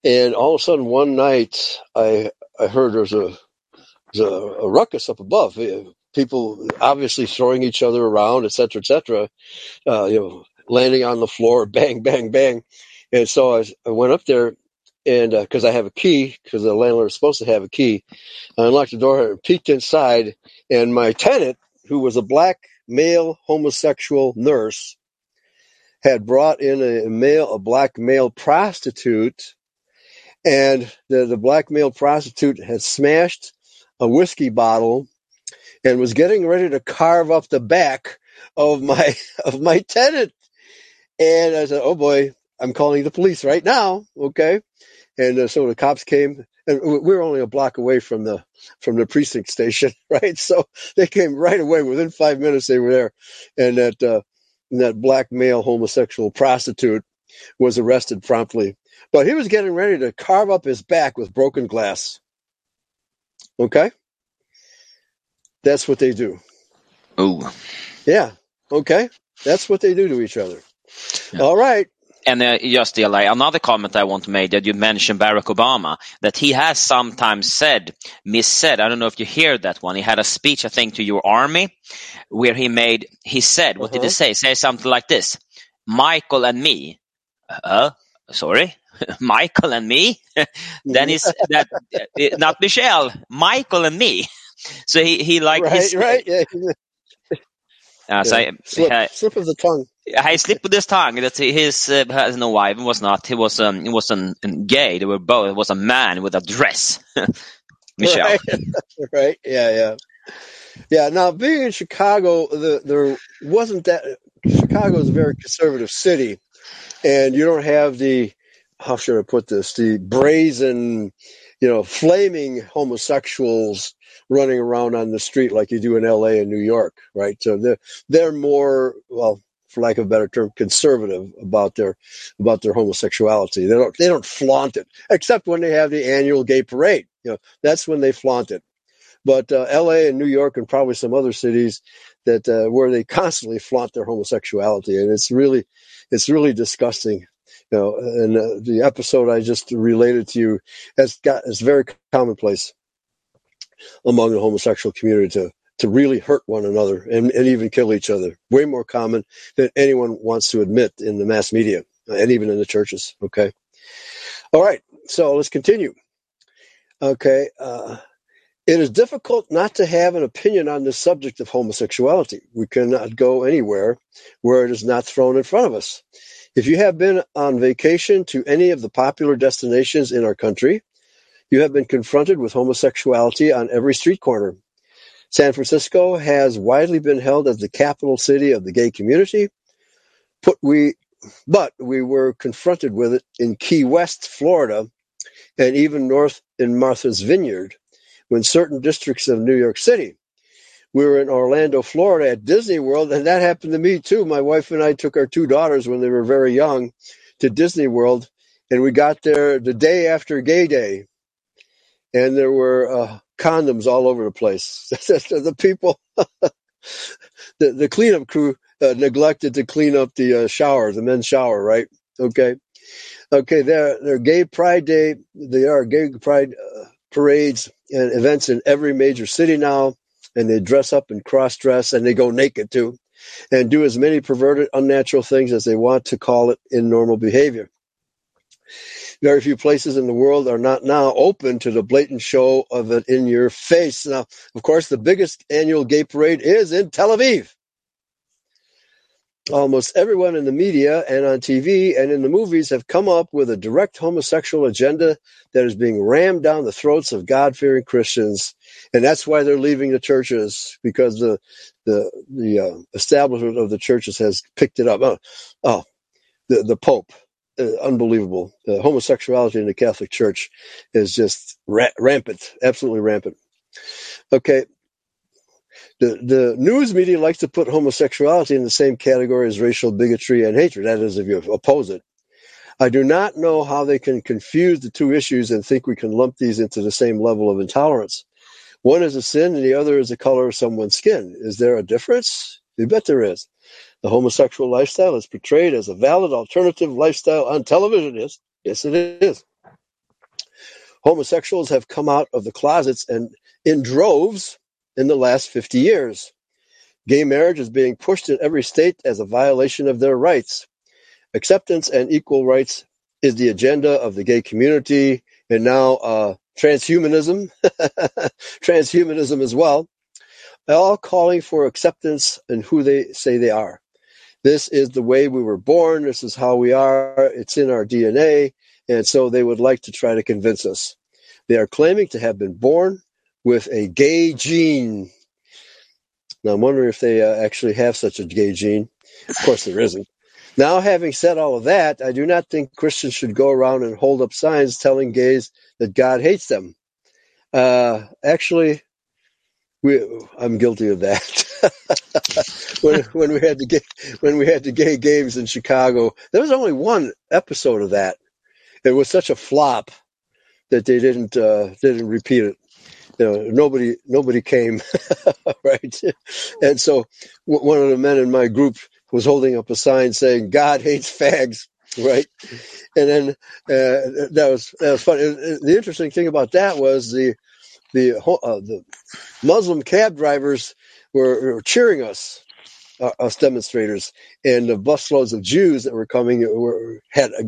And all of a sudden, one night, I I heard there's a there's a, a ruckus up above. Uh, People obviously throwing each other around, et cetera, et cetera. Uh, you know, landing on the floor, bang, bang, bang. And so I, I went up there, and because I have a key, because the landlord is supposed to have a key, I unlocked the door and peeked inside, and my tenant, who was a black male homosexual nurse, had brought in a male, a black male prostitute, and the, the black male prostitute had smashed a whiskey bottle and was getting ready to carve up the back of my of my tenant. And I said, "Oh boy, I'm calling the police right now." Okay, and uh, so the cops came, and we we were only a block away from the from the precinct station, right? So they came right away. Within five minutes, they were there, and that uh, and that black male homosexual prostitute was arrested promptly. But he was getting ready to carve up his back with broken glass. Okay, that's what they do. Ooh. Yeah. Okay. That's what they do to each other. Yeah. All right. And uh, just the, like, another comment I want to make that you mentioned Barack Obama, that he has sometimes said, missaid, I don't know if you hear that one. He had a speech, I think, to your army where he made, he said, what did he Uh-huh. say? Say something like this Michael and me. Uh, sorry? Michael and me? then he's that, uh, not Michelle, Michael and me. So he, he like, right. his, Right. Yeah. uh, so yeah. I- Slip, slip of the tongue. I slipped with his tongue that his uh, has no wife was not. He was um, he was an, an gay. They were both. It was a man with a dress. Michelle. Right. right. Yeah. Yeah. Yeah. Now, being in Chicago, the, there wasn't that. Chicago is a very conservative city, and you don't have the how should I put this? The brazen, you know, flaming homosexuals running around on the street like you do in L.A. and New York, right? So they're they're more well, for lack of a better term, conservative about their about their homosexuality. They don't they don't flaunt it, except when they have the annual gay parade. You know, that's when they flaunt it. But uh, L.A. and New York and probably some other cities that uh, where they constantly flaunt their homosexuality, and it's really it's really disgusting. You know, and uh, the episode I just related to you has got is very commonplace among the homosexual community to to really hurt one another and, and even kill each other. Way more common than anyone wants to admit in the mass media and even in the churches. Okay. All right. So let's continue. Okay. Uh, it is difficult not to have an opinion on the subject of homosexuality. We cannot go anywhere where it is not thrown in front of us. If you have been on vacation to any of the popular destinations in our country, you have been confronted with homosexuality on every street corner. San Francisco has widely been held as the capital city of the gay community, but we, but we were confronted with it in Key West, Florida, and even north in Martha's Vineyard, when certain districts of New York City. We were in Orlando, Florida at Disney World, and that happened to me too. My wife and I took our two daughters when they were very young to Disney World, and we got there the day after Gay Day, and there were uh, condoms all over the place. the people, the, the cleanup crew uh, neglected to clean up the uh, shower, the men's shower, right? Okay. Okay, there, there are gay pride day. There are gay pride uh, parades and events in every major city now, and they dress up and cross dress, and they go naked too, and do as many perverted, unnatural things as they want to call it in normal behavior. Very few places in the world are not now open to the blatant show of it in your face. Now, of course, the biggest annual gay parade is in Tel Aviv. Almost everyone in the media and on TV and in the movies have come up with a direct homosexual agenda that is being rammed down the throats of God-fearing Christians, and that's why they're leaving the churches because the the the uh, establishment of the churches has picked it up. Oh, oh the the Pope uh, unbelievable. Uh, homosexuality in the Catholic Church is just ra- rampant, absolutely rampant. Okay, the the news media likes to put homosexuality in the same category as racial bigotry and hatred. That is, if you oppose it. I do not know how they can confuse the two issues and think we can lump these into the same level of intolerance. One is a sin, and the other is the color of someone's skin. Is there a difference? You bet there is. The homosexual lifestyle is portrayed as a valid alternative lifestyle on television. Yes, yes, it is. Homosexuals have come out of the closets and in droves in the last 50 years. Gay marriage is being pushed in every state as a violation of their rights. Acceptance and equal rights is the agenda of the gay community, and now uh, transhumanism, transhumanism as well, all calling for acceptance and who they say they are. This is the way we were born. This is how we are. It's in our DNA. And so they would like to try to convince us. They are claiming to have been born with a gay gene. Now, I'm wondering if they uh, actually have such a gay gene. Of course, there isn't. Now, having said all of that, I do not think Christians should go around and hold up signs telling gays that God hates them. Uh, actually, we, I'm guilty of that. when when we had the gay, when we had the gay games in Chicago, there was only one episode of that. It was such a flop that they didn't uh, didn't repeat it. You know, nobody nobody came, right? And so w- one of the men in my group was holding up a sign saying "God hates fags," right? And then uh, that was that was funny. The interesting thing about that was the the uh, the Muslim cab drivers were, were cheering us, uh, us demonstrators, and the busloads of Jews that were coming were had a,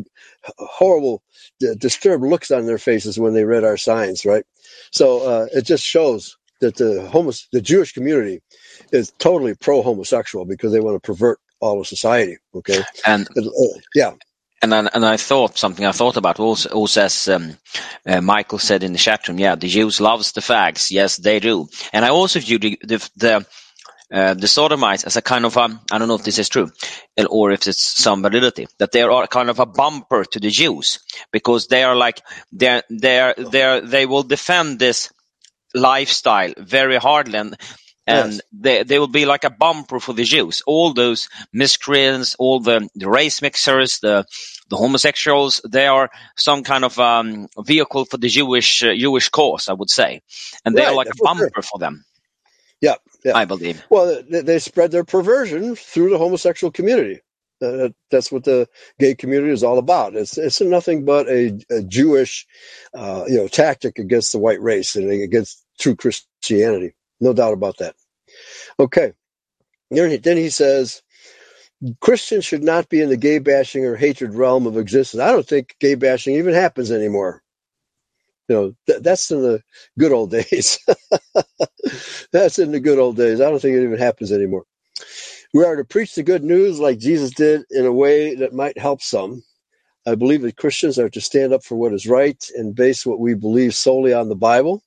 horrible, disturbed looks on their faces when they read our signs. Right, so uh, it just shows that the homos- the Jewish community is totally pro homosexual because they want to pervert all of society. Okay, And uh, yeah, and then, and I thought something I thought about also, also as um, uh, Michael said in the chat room. Yeah, the Jews loves the fags. Yes, they do. And I also view the the the, uh, the sodomites as a kind of um, I don't know if this is true or if it's some validity that they are kind of a bumper to the Jews because they are like they're they're they they will defend this lifestyle very hardly and and Yes. they they will be like a bumper for the Jews. All those miscreants, all the, the race mixers, the the homosexuals, they are some kind of um, vehicle for the Jewish uh, Jewish cause, I would say, and they are like a for sure. bumper for them. yeah, yeah. I believe. Well, they, they spread their perversion through the homosexual community. Uh, that's what the gay community is all about. It's it's nothing but a, a Jewish, uh, you know, tactic against the white race and against true Christianity. No doubt about that. Okay. Then he says Christians should not be in the gay bashing or hatred realm of existence. I don't think gay bashing even happens anymore. You know, th- that's in the good old days. that's in the good old days. I don't think it even happens anymore. We are to preach the good news like Jesus did in a way that might help some. I believe that Christians are to stand up for what is right and base what we believe solely on the Bible.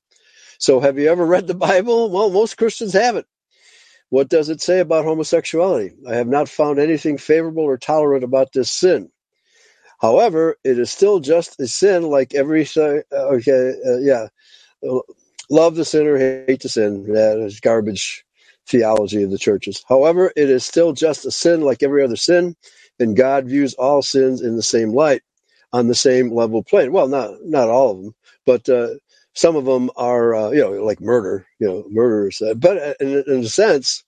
So, have you ever read the Bible? Well, most Christians haven't. What does it say about homosexuality? I have not found anything favorable or tolerant about this sin. However, it is still just a sin like every sin. Okay, uh, yeah. Uh, Love the sinner, hate the sin. That is garbage theology of the churches. However, it is still just a sin like every other sin, and God views all sins in the same light, on the same level plane. Well, not not all of them, but uh, some of them are, uh, you know, like murder, you know, murderers. Uh, but uh, in, in a sense,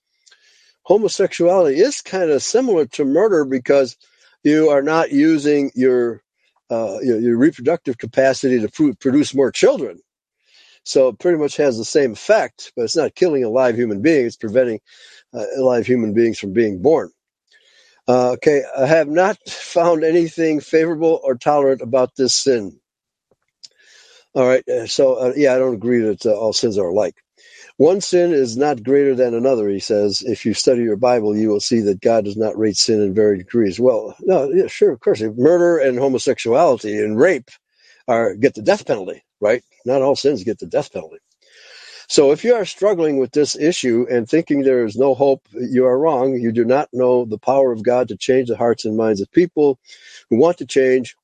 homosexuality is kind of similar to murder because you are not using your uh, your, your reproductive capacity to pr- produce more children. So it pretty much has the same effect, but it's not killing a live human being. It's preventing uh, live human beings from being born. Uh, okay, I have not found anything favorable or tolerant about this sin. All right, uh, so uh, yeah, I don't agree that uh, all sins are alike. One sin is not greater than another, he says. If you study your Bible, you will see that God does not rate sin in varied degrees. Well, no, yeah, sure, of course. Murder and homosexuality and rape are get the death penalty, right? Not all sins get the death penalty. So if you are struggling with this issue and thinking there is no hope, you are wrong. You do not know the power of God to change the hearts and minds of people who want to change.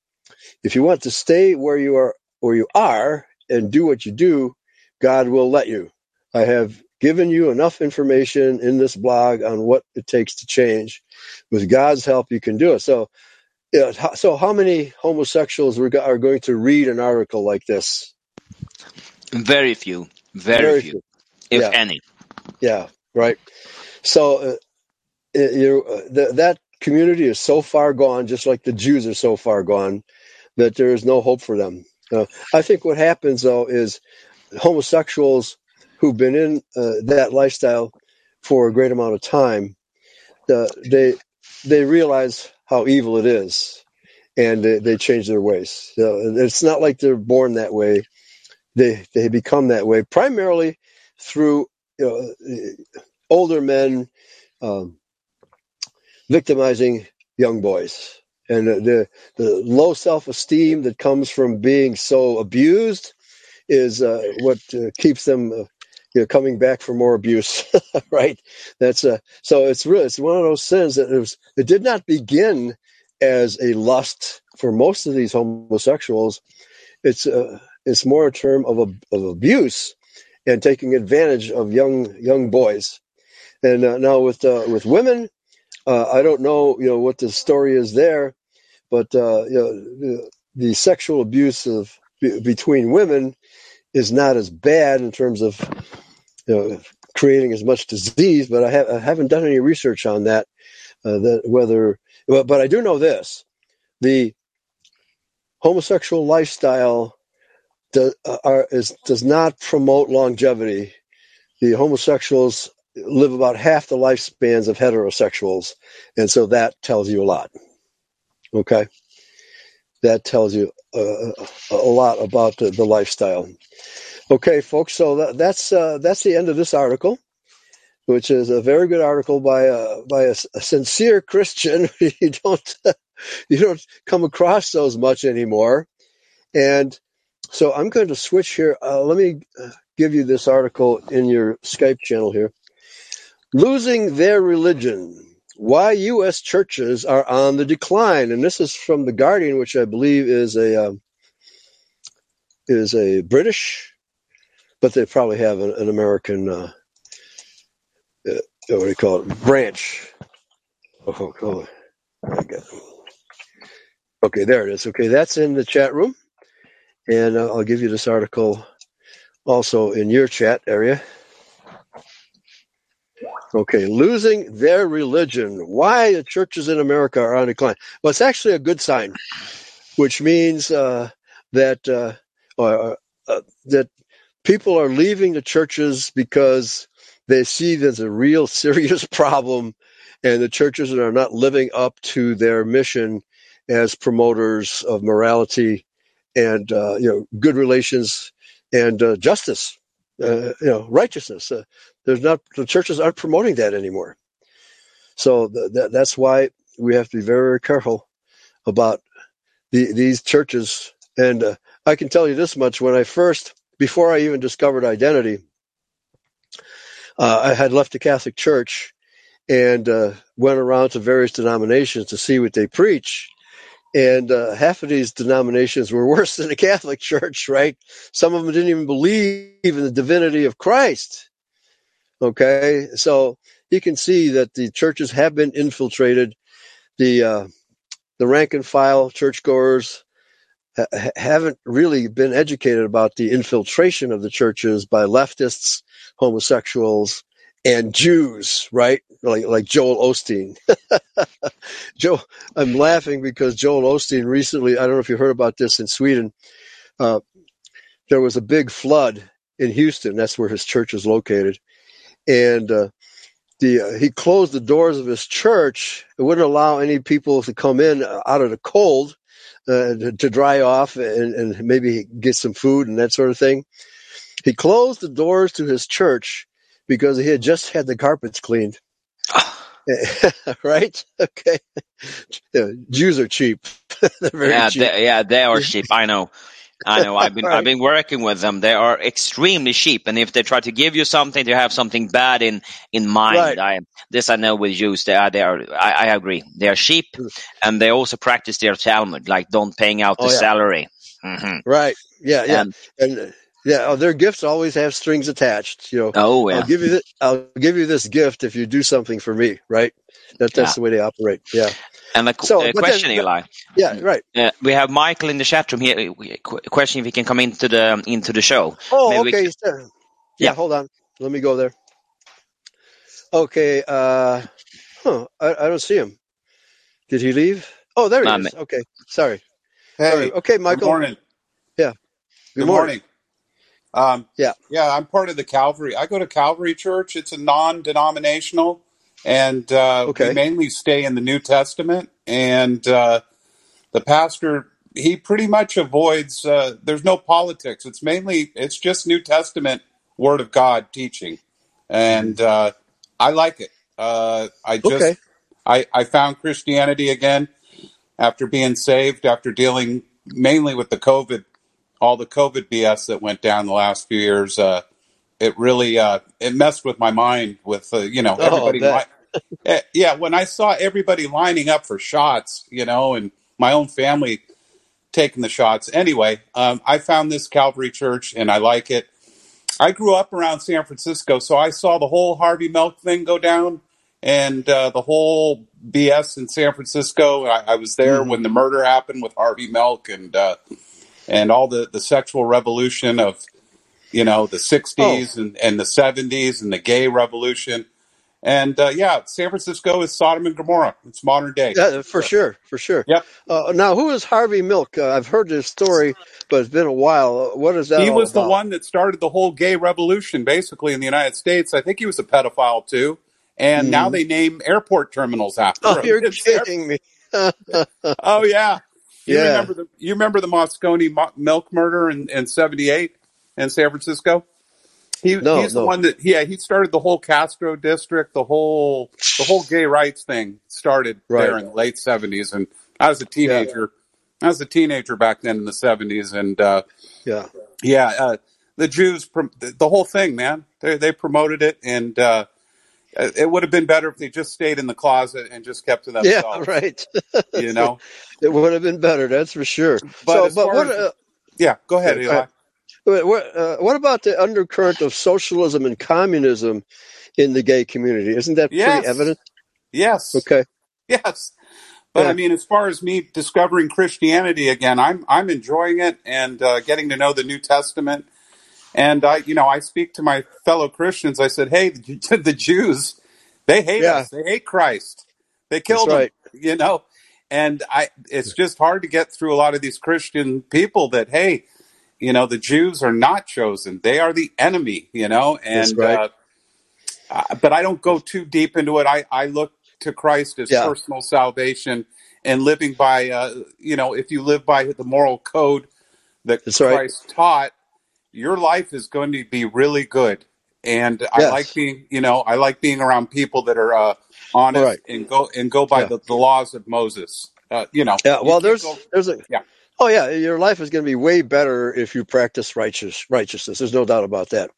If you want to stay where you are, where you are, and do what you do, God will let you. I have given you enough information in this blog on what it takes to change. With God's help, you can do it. So, yeah, ho- so how many homosexuals are going to read an article like this? Very few, very, Very few, few. if Yeah. any. Yeah, right. So uh, you uh, th- that community is so far gone, just like the Jews are so far gone, that there is no hope for them. Uh, I think what happens though is homosexuals who've been in uh, that lifestyle for a great amount of time, uh, they they realize how evil it is, and they, they change their ways. So it's not like they're born that way; they they become that way primarily through you know, older men um, victimizing young boys, and the the, low self esteem that comes from being so abused is uh, what uh, keeps them. Uh, you know, coming back for more abuse, right? That's uh, so it's really it's one of those sins that it was. It did not begin as a lust for most of these homosexuals. It's uh, it's more a term of a, of abuse and taking advantage of young young boys. And uh, now with uh, with women, uh, I don't know you know what the story is there, but uh, you know the, sexual abuse of be, between women is not as bad in terms of you know creating as much disease. But I, ha- I haven't done any research on that. Uh, that whether, but, but I do know this: the homosexual lifestyle do, uh, are, is, does not promote longevity. The homosexuals live about half the lifespans of heterosexuals, and so that tells you a lot. Okay, that tells you uh, a lot about the, the lifestyle. Okay, folks. So that, that's uh, that's the end of this article, which is a very good article by a by a, a sincere Christian. you don't you don't come across those much anymore, and so I'm going to switch here. Uh, let me uh, give you this article in your Skype channel here. Losing their religion. Why U.S. churches are on the decline, and this is from the Guardian, which I believe is a um, is a British, but they probably have an, an American. Uh, uh, what do you call it? Branch. Oh, oh, got- Okay, there it is. Okay, that's in the chat room, and uh, I'll give you this article also in your chat area. Okay, losing their religion. Why the churches in America are on decline? Well, it's actually a good sign, which means uh, that uh, uh, that people are leaving the churches because they see there's a real serious problem, and the churches are not living up to their mission as promoters of morality and uh, you know good relations and uh, justice, uh, you know righteousness. Uh, there's not the churches aren't promoting that anymore. So th- th- that's why we have to be very, very careful about the, these churches. And uh, I can tell you this much: when I first, before I even discovered identity, uh, I had left the Catholic Church and uh, went around to various denominations to see what they preach. And uh, half of these denominations were worse than the Catholic Church, right? Some of them didn't even believe in the divinity of Christ. Okay, so you can see that the churches have been infiltrated. The uh, the rank and file churchgoers ha- ha- haven't really been educated about the infiltration of the churches by leftists, homosexuals, and Jews, right? Like like Joel Osteen. Joe, I'm laughing because Joel Osteen recently. I don't know if you heard about this in Sweden. Uh, there was a big flood in Houston. That's where his church is located, and uh, the uh, he closed the doors of his church. It wouldn't allow any people to come in uh, out of the cold uh, to, to dry off and, and maybe get some food and that sort of thing. He closed the doors to his church because he had just had the carpets cleaned. right? Okay. Jews are cheap. They're very yeah, cheap. they, yeah, they are cheap. I know. I know. I've been Right. I've been working with them. They are extremely cheap, and if they try to give you something, they have something bad in in mind. Right. I this I know with Jews. They are they are. I, I agree. They are cheap, and they also practice their Talmud, like don't paying out the Oh, yeah. salary. hmm Right. Yeah. Yeah. And And uh, yeah, oh, their gifts always have strings attached. You know, oh yeah, I'll give you this. I'll give you this gift if you do something for me. Right. That that's Yeah. the way they operate. Yeah. And a So, uh, but then- question, Eli. Yeah. Right. Uh, we have Michael in the chat room here. Uh, qu- Question if he can come into the into the show. Oh, Maybe okay. can- yeah, Yeah. Hold on. Let me go there. Okay. Uh, huh. I, I don't see him. Did he leave? Oh, there he Um, is. Okay. Sorry. Hey, Sorry. Okay, good Michael. morning. Good, Good morning. morning. Um, Yeah. yeah, I'm part of the Calvary. I go to Calvary Church. It's a non-denominational, and uh, Okay. we mainly stay in the New Testament. And uh, the pastor, he pretty much avoids. Uh, there's no politics. It's mainly, it's just New Testament Word of God teaching, and uh, I like it. Uh, I just, Okay. I, I found Christianity again after being saved, after dealing mainly with the COVID, all the COVID BS that went down the last few years. Uh, it really uh, it messed with my mind. With uh, you know Oh, everybody. Eh, yeah. When I saw everybody lining up for shots, you know, and my own family taking the shots. Anyway, um, I found this Calvary Church and I like it. I grew up around San Francisco, so I saw the whole Harvey Milk thing go down and uh, the whole BS in San Francisco. I, I was there Mhm. when the murder happened with Harvey Milk and uh, and all the, the sexual revolution of you know the 60s and, and the 70s and the gay revolution. And uh, yeah, San Francisco is Sodom and Gomorrah. It's modern day. Yeah, for sure, for sure. Yep. Uh, now, who is Harvey Milk? Uh, I've heard this story, but it's been a while. Uh, What is that? he was the one that started the whole gay revolution basically in the United States. I think he was a pedophile too. And now Mhm. they name airport terminals after him. Oh, him. you're It's- kidding me. Oh yeah. You Yeah. remember the you remember the Moscone mo- milk murder in, in 78 in San Francisco? He, No, he's the one that yeah, he started the whole Castro district, the whole the whole gay rights thing started there in the late 70s and I was a teenager. I was a teenager back then in the 70s and uh Yeah. yeah, uh, the Jews, prom- the, whole thing, man. They they promoted it, and uh, it would have been better if they just stayed in the closet and just kept to Yeah, themselves. right. You know. It would have been better, that's for sure. But so, but what, as- uh, Yeah, go ahead, Yeah, Eli. What, uh, what about the undercurrent of socialism and communism in the gay community? Isn't that Yes. pretty evident? Yes, Okay. yes. But Yeah. I mean, as far as me discovering Christianity again, I'm I'm enjoying it and uh, getting to know the New Testament. And I, you know, I speak to my fellow Christians. I said, "Hey, the, the Jews, they hate Yeah. us. They hate Christ. They killed That's right. him." You know, and I, it's just hard to get through a lot of these Christian people that, hey, you know, the Jews are not chosen; they are the enemy. You know, and right. uh, uh, but I don't go too deep into it. I, I look to Christ as Yeah. personal salvation and living by, uh, you know, if you live by the moral code that That's right. Christ taught, your life is going to be really good. And I like being, you know, I like being around people that are uh, honest Right. and go and go by Yeah. the, the laws of Moses. Uh, you know, Yeah, well, there's go- there's a Yeah. Oh yeah, your life is going to be way better if you practice righteous righteousness. There's no doubt about that.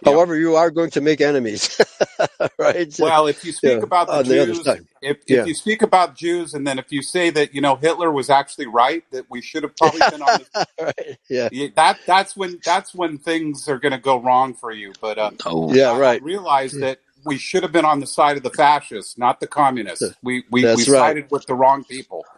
Yeah. However, you are going to make enemies, right? Well, if you speak Yeah, about the on the Jews, side. if, if Yeah. you speak about Jews, and then if you say that you know Hitler was actually right, that we should have probably been on the right? Yeah, Yeah, that that's when that's when things are going to go wrong for you. But uh, Oh, yeah, I, right. I realized that we should have been on the side of the fascists, not the communists. We we, we That's right. sided with the wrong people.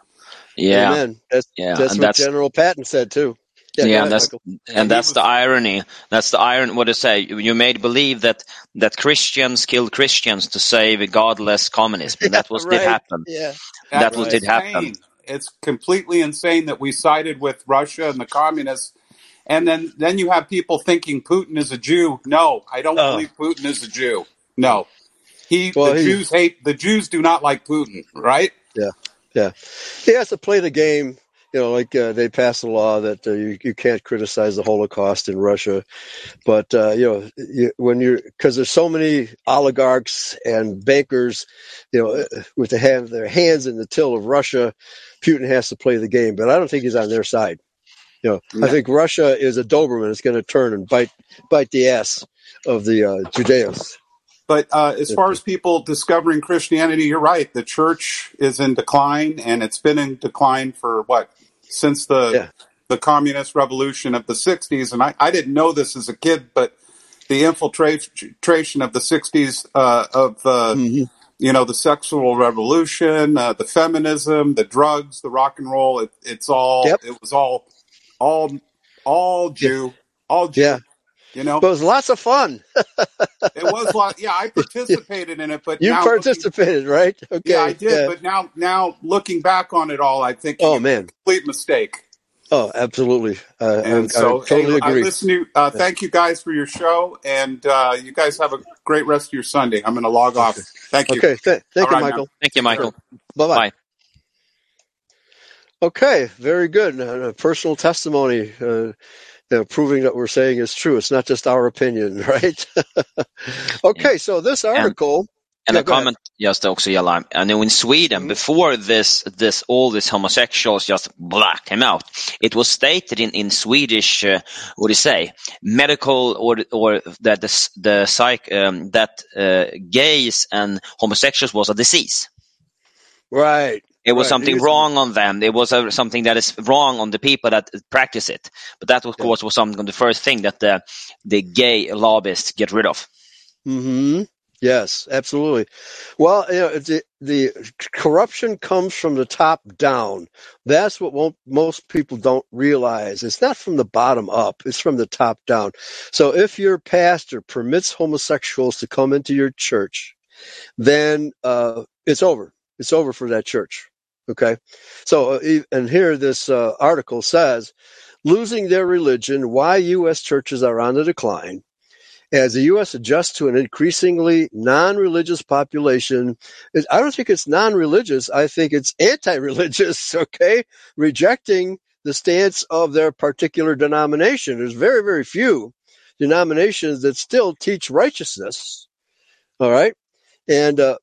Yeah, Amen. That's yeah, that's and what that's General Patton said too. yeah, go and ahead, that's Michael. and And that's the irony. That's the irony. What to say? You made believe that that Christians killed Christians to save a godless communism. And that was right. did happen. Yeah, That that's was Right. did happen. It's completely insane that we sided with Russia and the communists. And then, then you have people thinking Putin is a Jew. No, I don't Oh. believe Putin is a Jew. No, he Well, the he- Jews hate the Jews do not like Putin, right? yeah. He has to play the game. You know, like uh, they passed a law that uh, you you can't criticize the Holocaust in Russia, but uh, you know you, when you're because there's so many oligarchs and bankers, you know, uh, with the hand their hands in the till of Russia, Putin has to play the game. But I don't think he's on their side. You know, Yeah. I think Russia is a Doberman. It's going to turn and bite bite the ass of the uh, Judeans. But uh, as far as people discovering Christianity, you're right. The church is in decline, and it's been in decline for what since the Yeah. the communist revolution of the '60s. And I, I didn't know this as a kid, but the infiltration of the '60s uh, of uh, Mhm. you know the sexual revolution, uh, the feminism, the drugs, the rock and roll. It, it's all Yep. it was all all all Jew, all Jew. Yeah, You know, but it was lots of fun. it was a lot. Yeah, I participated in it, but You now looking, participated, right? Okay. yeah, I did. yeah. But now, now looking back on it all, I think Oh it a man. complete mistake. Oh, absolutely. Uh, I, I And so, totally hey, I listen to. Uh, thank you guys for your show, and uh, you guys have a great rest of your Sunday. I'm going to log off. Thank you. Okay. Th- thank All you, right, man. Michael. Thank you, Michael. Bye bye. Bye. Okay. Very good. Uh, personal testimony. Uh, you know, proving that we're saying is true. It's not just our opinion, right? okay, so this article. And Yeah, a go ahead. comment just också Jalla. I know in Sweden Mhm. before this this all these homosexuals just blah came out, it was stated in in Swedish uh, what do you say medical or or that the the psych um, that uh, gays and homosexuals was a disease. Right. It was Right. something It wrong on them. It was uh, something that is wrong on the people that practice it. But that of course was something the first thing that the the gay lobbyists get rid of. hmm Yes, absolutely. Well, you know, the, the corruption comes from the top down. That's what won't, most people don't realize. It's not from the bottom up. It's from the top down. So if your pastor permits homosexuals to come into your church, then uh, it's over. It's over for that church. Okay. So, uh, and here this uh, article says, losing their religion, why U.S. churches are on the decline. As the U.S. adjusts to an increasingly non-religious population, I don't think it's non-religious. I think it's anti-religious. Okay, rejecting the stance of their particular denomination. There's very, very few denominations that still teach righteousness. All right, and uh,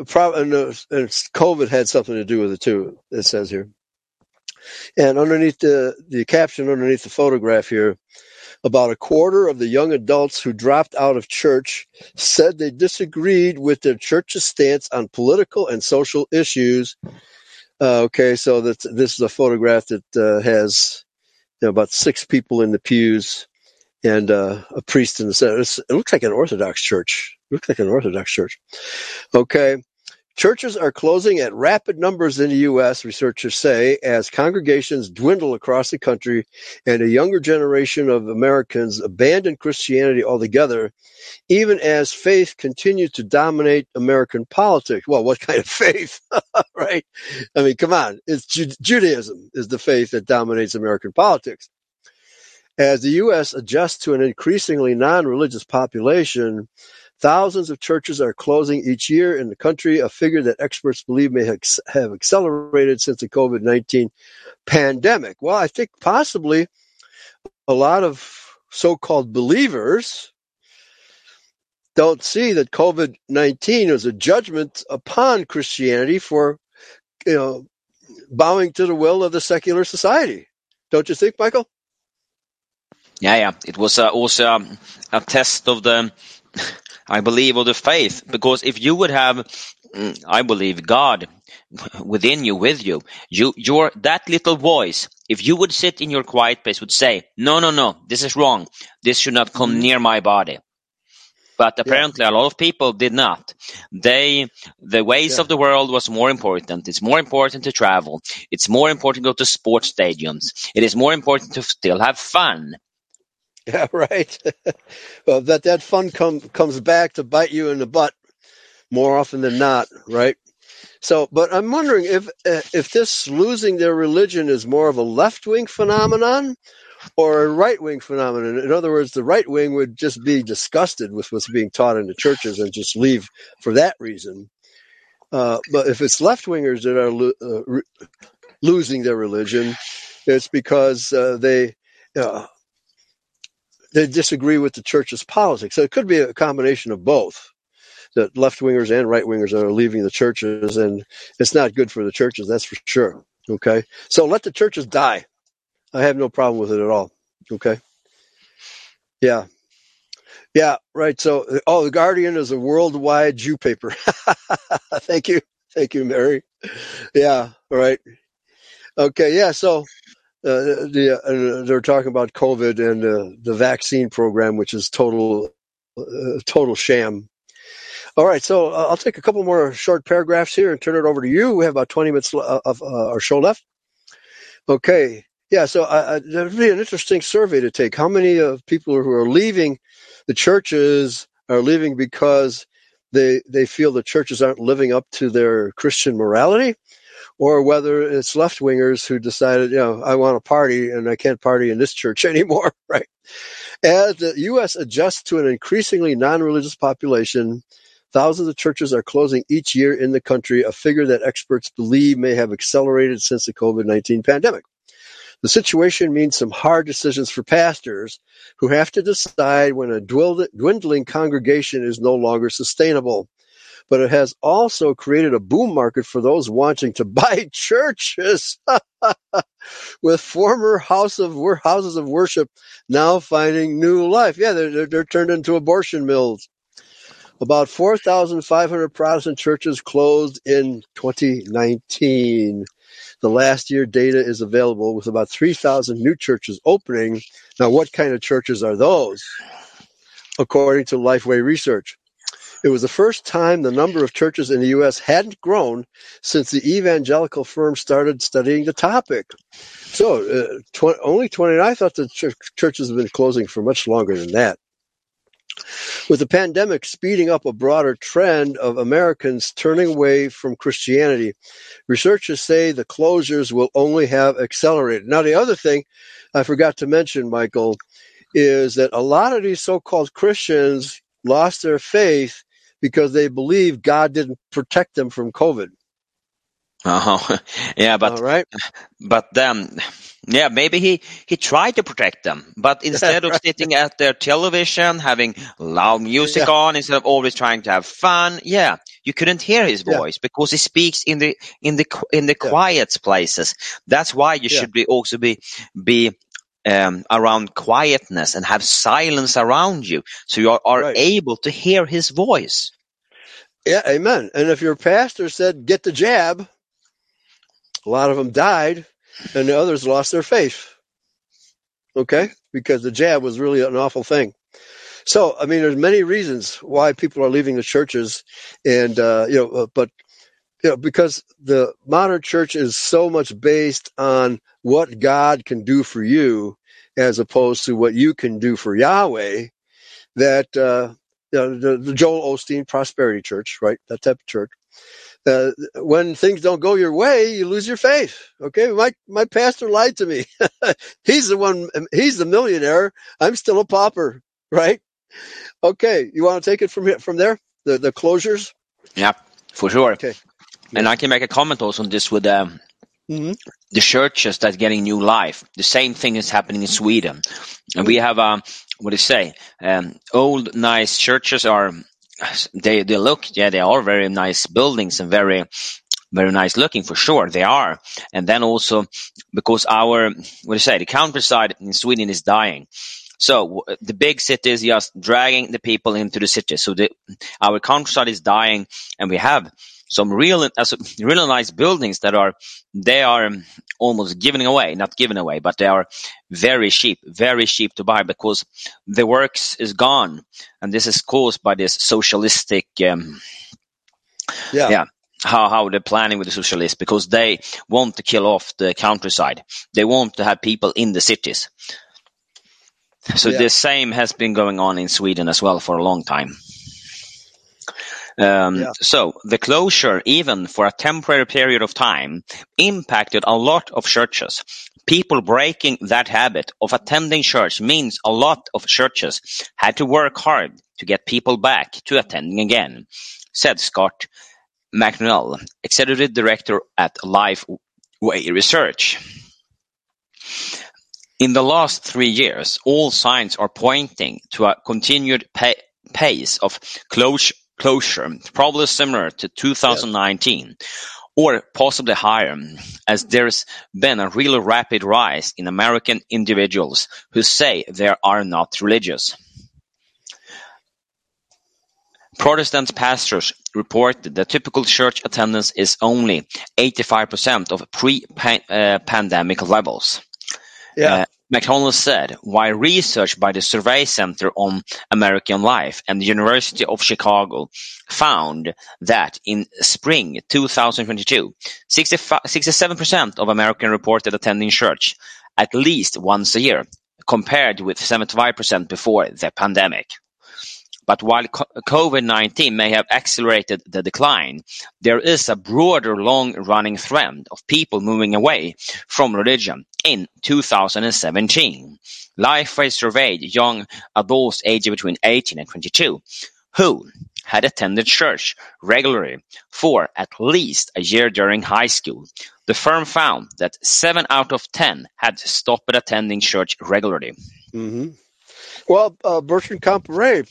and, uh, COVID had something to do with it too. It says here, and underneath the the caption underneath the photograph here about a quarter of the young adults who dropped out of church said they disagreed with their church's stance on political and social issues. Uh, okay, so that this is a photograph that uh, has you know, about six people in the pews and uh, a priest in the center. It's, it looks like an Orthodox church. It looks like an Orthodox church. Okay. Churches are closing at rapid numbers in the U.S., researchers say, as congregations dwindle across the country and a younger generation of Americans abandon Christianity altogether, even as faith continues to dominate American politics. Well, what kind of faith? right? I mean, come on. It's Ju- Judaism is the faith that dominates American politics. As the U.S. adjusts to an increasingly non-religious population, thousands of churches are closing each year in the country, a figure that experts believe may have accelerated since the COVID-19 pandemic. Well, I think possibly a lot of so-called believers don't see that COVID-19 is a judgment upon Christianity for, you know, bowing to the will of the secular society. Don't you think, Michael? Yeah, yeah. It was uh, also um, a test of the, I believe, of the faith. Because if you would have, mm, I believe, God within you, with you, you, your that little voice. If you would sit in your quiet place, would say, "No, no, no, this is wrong. This should not come near my body." But apparently, a lot of people did not. They, the ways Yeah. of the world was more important. It's more important to travel. It's more important to go to sports stadiums. It is more important to still have fun. Yeah, right. well, that that fun come, comes back to bite you in the butt more often than not, right? So, but I'm wondering if uh, if this losing their religion is more of a left wing phenomenon or a right wing phenomenon. In other words, the right wing would just be disgusted with what's being taught in the churches and just leave for that reason. Uh, but if it's left wingers that are lo- uh, re- losing their religion, it's because uh, they uh, they disagree with the church's politics. So it could be a combination of both. That left wingers and right wingers are leaving the churches, and it's not good for the churches. That's for sure. Okay, so let the churches die. I have no problem with it at all. Okay. Yeah. Yeah. Right. So, oh, the Guardian is a worldwide Jew paper. Thank you. Thank you, Mary. Yeah. Right. Okay. Yeah. So, uh, the, uh, they're talking about COVID and uh, the vaccine program, which is total, uh, total sham. All right, so uh, I'll take a couple more short paragraphs here and turn it over to you. We have about 20 minutes of our show left. Okay, yeah, so uh, there'd be an interesting survey to take. How many of people who are leaving the churches are leaving because they they feel the churches aren't living up to their Christian morality, or whether it's left wingers who decided, you know, I want to party and I can't party in this church anymore, right? As the U.S. adjusts to an increasingly non-religious population, thousands of churches are closing each year in the country, a figure that experts believe may have accelerated since the COVID-19 pandemic. The situation means some hard decisions for pastors who have to decide when a dwindling congregation is no longer sustainable. But it has also created a boom market for those wanting to buy churches. with former house of houses of worship now finding new life. Yeah, they're, they're, they're turned into abortion mills. About 4,500 Protestant churches closed in 2019. The last year data is available with about 3,000 new churches opening. Now, what kind of churches are those? According to Lifeway Research. It was the first time the number of churches in the U.S. hadn't grown since the evangelical firm started studying the topic. So, uh, tw- only 20. I thought the ch- churches have been closing for much longer than that. With the pandemic speeding up a broader trend of Americans turning away from Christianity, researchers say the closures will only have accelerated. Now, the other thing I forgot to mention, Michael, is that a lot of these so called Christians lost their faith because they believe God didn't protect them from COVID. Uh-huh. Yeah, but All right. but then yeah, maybe he he tried to protect them, but instead of Right. sitting at their television having loud music on, instead of always trying to have fun, yeah, you couldn't hear his Yeah. voice because he speaks in the in the in the Yeah. quiet places. That's why you Yeah. should be also be be um, around quietness and have silence around you, so you are, are Right. able to hear his voice. Yeah, amen. And if your pastor said, get the jab, a lot of them died and the others lost their faith. Okay? Because the jab was really an awful thing. So, I mean, there's many reasons why people are leaving the churches and, uh, you know, uh, but, you know, because the modern church is so much based on what God can do for you as opposed to what you can do for Yahweh that, uh, you know, the, the Joel Osteen Prosperity Church, right? That type of church. Uh, when things don't go your way, you lose your faith. Okay, my my pastor lied to me. he's the one. He's the millionaire. I'm still a pauper, right? Okay, you want to take it from here, from there? The the closures. Yeah, for sure. Okay. And I can make a comment also on this with um, hmm the churches that getting new life. The same thing is happening in Sweden, and we have um, what do you say? Um, old nice churches are they they look yeah they are very nice buildings and very very nice looking for sure. They are. And then also because our what do you say? The countryside in Sweden is dying. So w- the big city is just dragging the people into the city. So the our countryside is dying and we have some real as really nice buildings that are they are um, almost giving away not giving away but they are very cheap very cheap to buy because the works is gone and this is caused by this socialistic um, Yeah. Yeah. how how they're planning with the socialists because they want to kill off the countryside they want to have people in the cities so Yeah. the same has been going on in sweden as well for a long time um, Yeah. So the closure, even for a temporary period of time, impacted a lot of churches. People breaking that habit of attending church means a lot of churches had to work hard to get people back to attending again, said Scott McConnell, executive director at Lifeway Research. In the last three years, all signs are pointing to a continued pa- pace of closure, closure, probably similar to 2019. or possibly higher, as there's been a really rapid rise in American individuals who say they are not religious. Protestant pastors reported that the typical church attendance is only 85% of pre-pandemic levels. Yeah. Uh, McDonald said, while research by the Survey Center on American Life and the University of Chicago found that in spring 2022, 67% of Americans reported attending church at least once a year, compared with 75% before the pandemic. But while COVID-19 may have accelerated the decline, there is a broader long-running trend of people moving away from religion in 2017. Lifeway surveyed young adults aged between 18 and 22 who had attended church regularly for at least a year during high school. The firm found that seven out of 10 had stopped attending church regularly. hmm Well, uh, Bertrand Comparet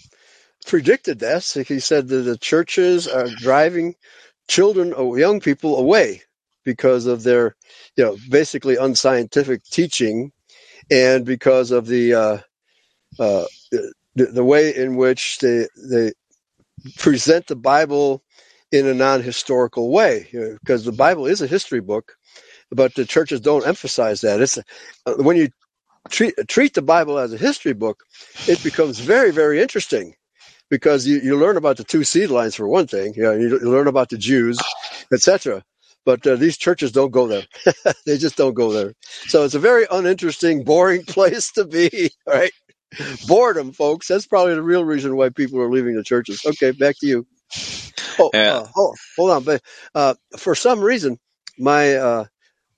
predicted this. He said that the churches are driving children or young people away because of their, you know, basically unscientific teaching, and because of the uh, uh, the, the way in which they they present the Bible in a non-historical way. You know, because the Bible is a history book, but the churches don't emphasize that. It's uh, when you treat treat the Bible as a history book, it becomes very very interesting because you, you learn about the two seed lines for one thing. You, know, you, you learn about the Jews, etc. But uh, these churches don't go there. they just don't go there. So it's a very uninteresting, boring place to be. Right? Boredom, folks. That's probably the real reason why people are leaving the churches. Okay, back to you. Oh, Yeah. uh, hold, hold on. But uh, for some reason, my uh,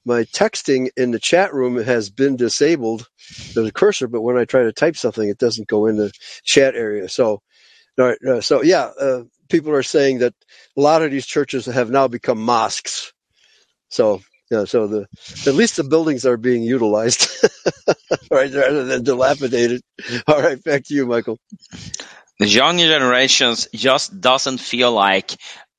my texting in the chat room has been disabled. There's a cursor, but when I try to type something, it doesn't go in the chat area. So, all right, uh, so yeah, uh, people are saying that a lot of these churches have now become mosques. So, yeah, so the at least the buildings are being utilized, right, rather than dilapidated. All right, back to you, Michael. The younger generations just doesn't feel like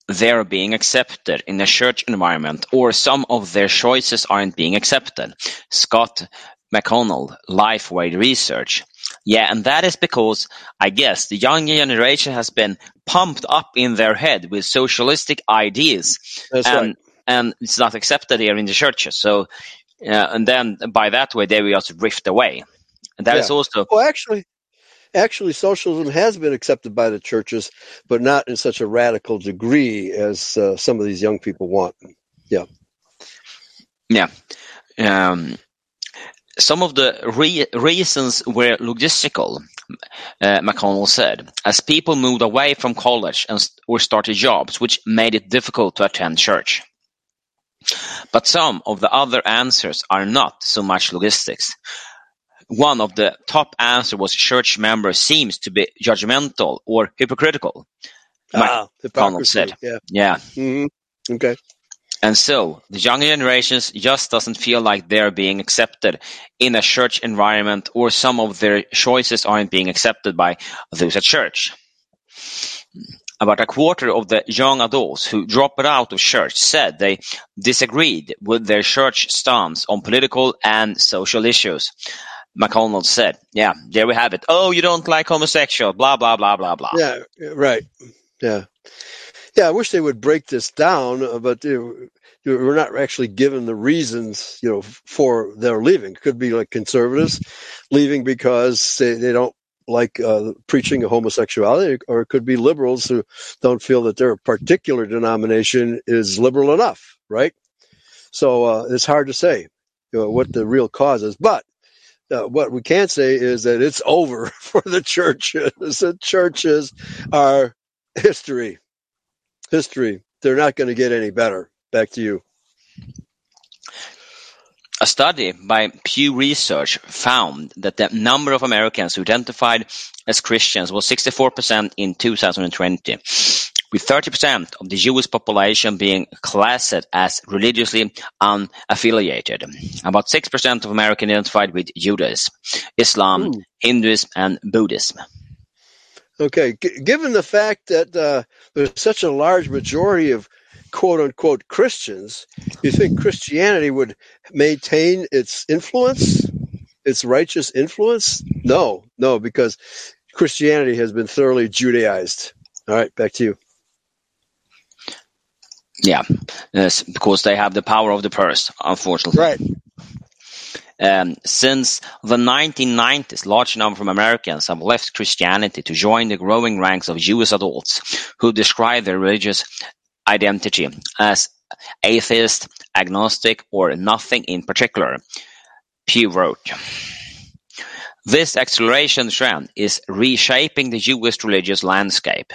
they're being accepted in a church environment or some of their choices aren't being accepted. Scott McConnell, Lifeway Research. Yeah, and that is because I guess the younger generation has been pumped up in their head with socialistic ideas That's and right. and it's not accepted here in the churches. So uh, and then by that way they will just drift away. And that is Yeah. also Well, actually, actually, socialism has been accepted by the churches, but not in such a radical degree as uh, some of these young people want. Yeah, yeah. Um, some of the re- reasons were logistical, uh, McConnell said, as people moved away from college and st- or started jobs, which made it difficult to attend church. But some of the other answers are not so much logistics. One of the top answers was church members seems to be judgmental or hypocritical. Ah, hypocrisy. said. Yeah. yeah, hmm Okay. And so the younger generations just doesn't feel like they're being accepted in a church environment or some of their choices aren't being accepted by those at church. About a quarter of the young adults who dropped out of church said they disagreed with their church stance on political and social issues. McConnell said, yeah, there we have it. Oh, you don't like homosexual, blah, blah, blah, blah, blah. Yeah. Right. Yeah. Yeah. I wish they would break this down, uh, but they, we're not actually given the reasons, you know, for their leaving. Could be like conservatives leaving because they, they don't like uh, preaching homosexuality, or it could be liberals who don't feel that their particular denomination is liberal enough, right? So uh, it's hard to say you know, what the real cause is, but uh, what we can say is that it's over for the churches. The churches are history. History. They're not going to get any better. Back to you. A study by Pew Research found that the number of Americans who identified as Christians was 64% in 2020, with 30% of the Jewish population being classed as religiously unaffiliated. About 6% of Americans identified with Judaism, Islam, Ooh. Hinduism, and Buddhism. Okay. G- given the fact that uh, there's such a large majority of quote unquote Christians, you think Christianity would maintain its influence, its righteous influence? No, no, because Christianity has been thoroughly Judaized. All right, back to you. Yeah, yes, because they have the power of the purse, unfortunately. Right. Um, since the 1990s, large number of Americans have left Christianity to join the growing ranks of Jewish adults who describe their religious identity as atheist, agnostic, or nothing in particular. Pew wrote. This acceleration trend is reshaping the Jewish religious landscape.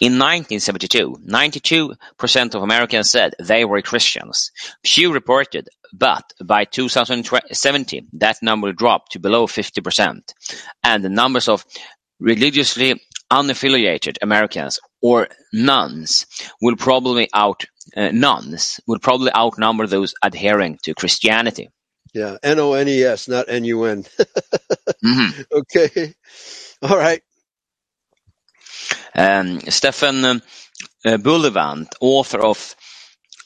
In 1972, 92% of Americans said they were Christians. Pew reported, but by 2017, that number dropped to below 50%, and the numbers of religiously unaffiliated Americans or nones will probably out uh, nones will probably outnumber those adhering to Christianity. Yeah, N O N E S, not N U N. Mhm. Okay. All right. Um, Stephen uh, Bullivant, author of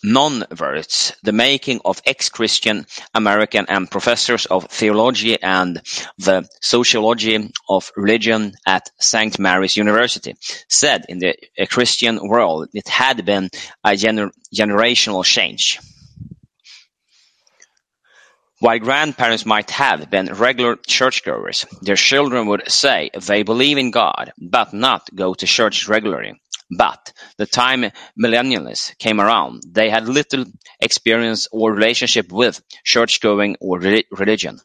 Non-Verts, The Making of Ex-Christian American and professors of theology and the sociology of religion at St. Mary's University, said in the Christian world it had been a gener- generational change. While grandparents might have been regular churchgoers, their children would say they believe in God, but not go to church regularly. But the time millennials came around, they had little experience or relationship with church-going or re- religion.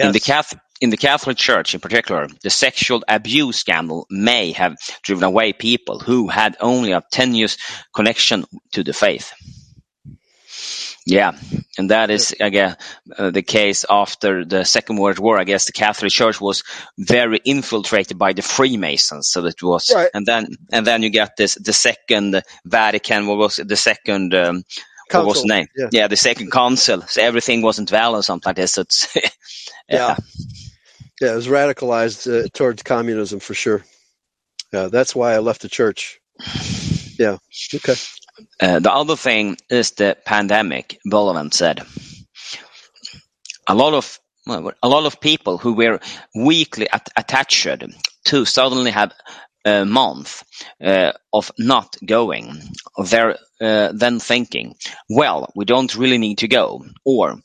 In the Yes. Catholic in the Catholic Church in particular, the sexual abuse scandal may have driven away people who had only a tenuous connection to the faith. Yeah, and that is again uh, the case after the Second World War. I guess the Catholic Church was very infiltrated by the Freemasons, so that was, Right. and then and then you get this the Second Vatican. What was it? the second? Um, what was the name? yeah. the Second Council. So everything wasn't valid or something like this. So it's Yeah. Yeah, it was radicalized uh, towards communism for sure. Yeah, that's why I left the church. Yeah. Okay. Uh, the other thing is the pandemic, Bullivant said. A lot of well, a lot of people who were weakly at- attached to suddenly have a month uh, of not going. They're uh, then thinking, well, we don't really need to go, or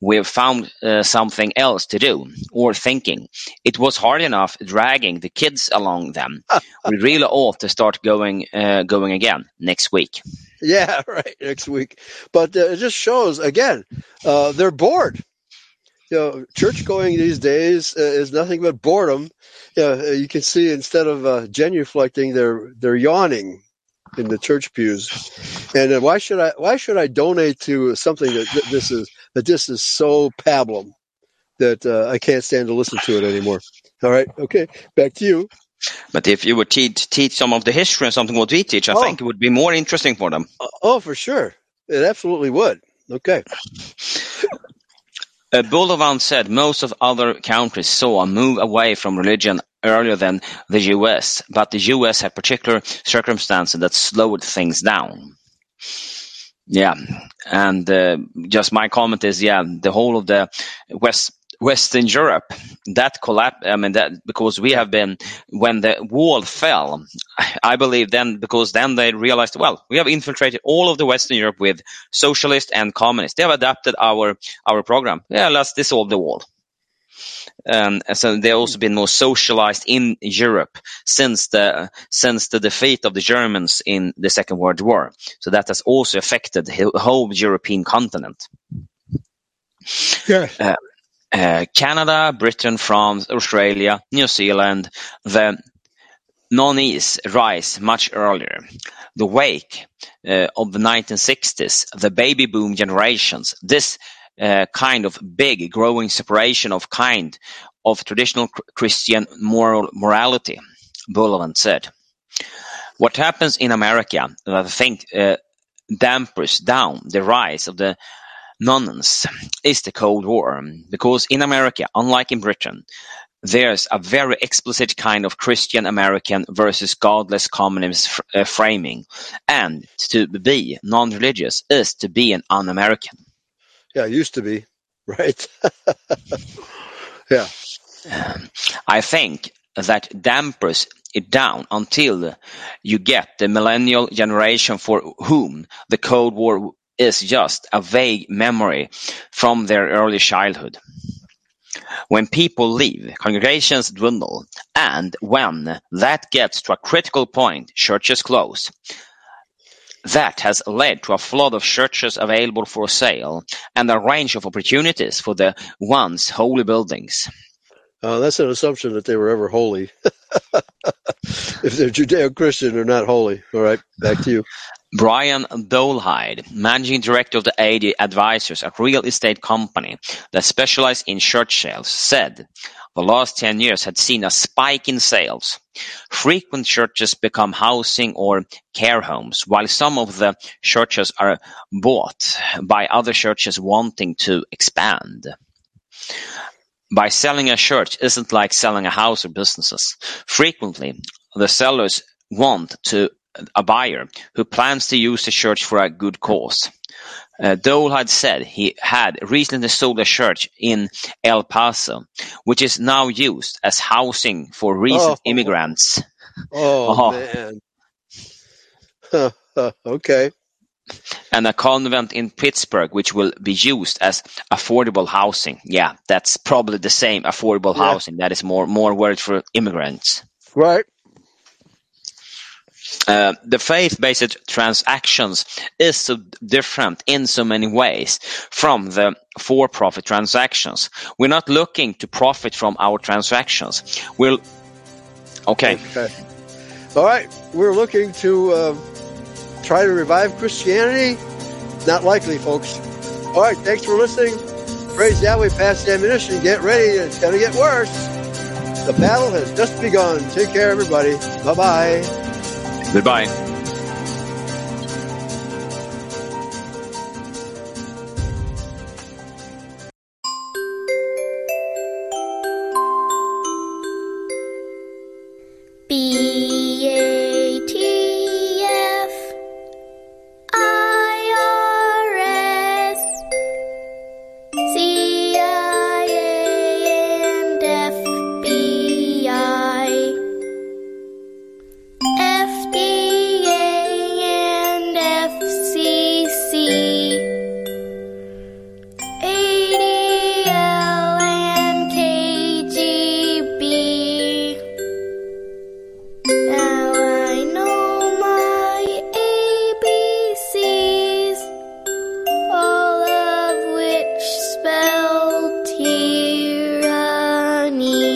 we've found uh, something else to do, or thinking it was hard enough dragging the kids along them. we really ought to start going uh, going again next week. Yeah, right. Next week, but uh, it just shows again uh, they're bored. You know, church going these days uh, is nothing but boredom. You, can see instead of uh, genuflecting, they're they're yawning in the church pews. And uh, why should I why should I donate to something that, that this is that this is so pablum that uh, I can't stand to listen to it anymore? All right, okay, back to you. But if you would teach, teach some of the history and something what we teach, I Oh. think it would be more interesting for them. Oh, for sure, it absolutely would. Okay. Uh, Bullivant said most of other countries saw a move away from religion earlier than the US, but the US had particular circumstances that slowed things down. Yeah, and uh, just my comment is, yeah, the whole of the West Western Europe that collapse, I mean, that because we have been when the wall fell, I believe then because then they realized, well, we have infiltrated all of the Western Europe with socialist and communist. They have adapted our our program. Yeah, let's dissolve the wall. Um, so they've also been more socialized in Europe since the since the defeat of the Germans in the Second World War. So that has also affected the whole European continent. Yeah. Uh, Canada, Britain, France, Australia, New Zealand, the non-east rise much earlier. The wake uh, of the 1960s, the baby boom generations, this uh, kind of big growing separation of kind of traditional Christian moral morality, Bullivant said. What happens in America that I think uh, dampers down the rise of the nones is the Cold War, because in America, unlike in Britain, there's a very explicit kind of Christian American versus godless communist uh, framing, and to be non-religious is to be an un-American. Yeah, used to be, right? yeah. I think that dampers it down until you get the millennial generation for whom the Cold War is just a vague memory from their early childhood. When people leave, congregations dwindle, and when that gets to a critical point, churches close. That has led to a flood of churches available for sale and a range of opportunities for the once holy buildings. Uh, that's an assumption that they were ever holy. if they're Judeo-Christian, they're not holy. All right, back to you. Brian Dolehide, managing director of the AD Advisors, a real estate company that specializes in church sales, said the last 10 years had seen a spike in sales. Frequent churches become housing or care homes, while some of the churches are bought by other churches wanting to expand. By selling a church isn't like selling a house or businesses. Frequently, the sellers want to a buyer who plans to use the church for a good cause. Uh, Dolehide said he had recently sold a church in El Paso, which is now used as housing for recent Oh. immigrants. Oh, Oh. man. okay. and a convent in Pittsburgh, which will be used as affordable housing. Yeah, that's probably the same affordable Yeah. housing. That is more more word for immigrants. Right. Uh, the faith-based transactions is so different in so many ways from the for-profit transactions. We're not looking to profit from our transactions. We're okay. Okay. All right. We're looking to uh, try to revive Christianity. Not likely, folks. All right. Thanks for listening. Praise Yahweh. Pass the ammunition. Get ready. It's going to get worse. The battle has just begun. Take care, everybody. Bye bye. Goodbye.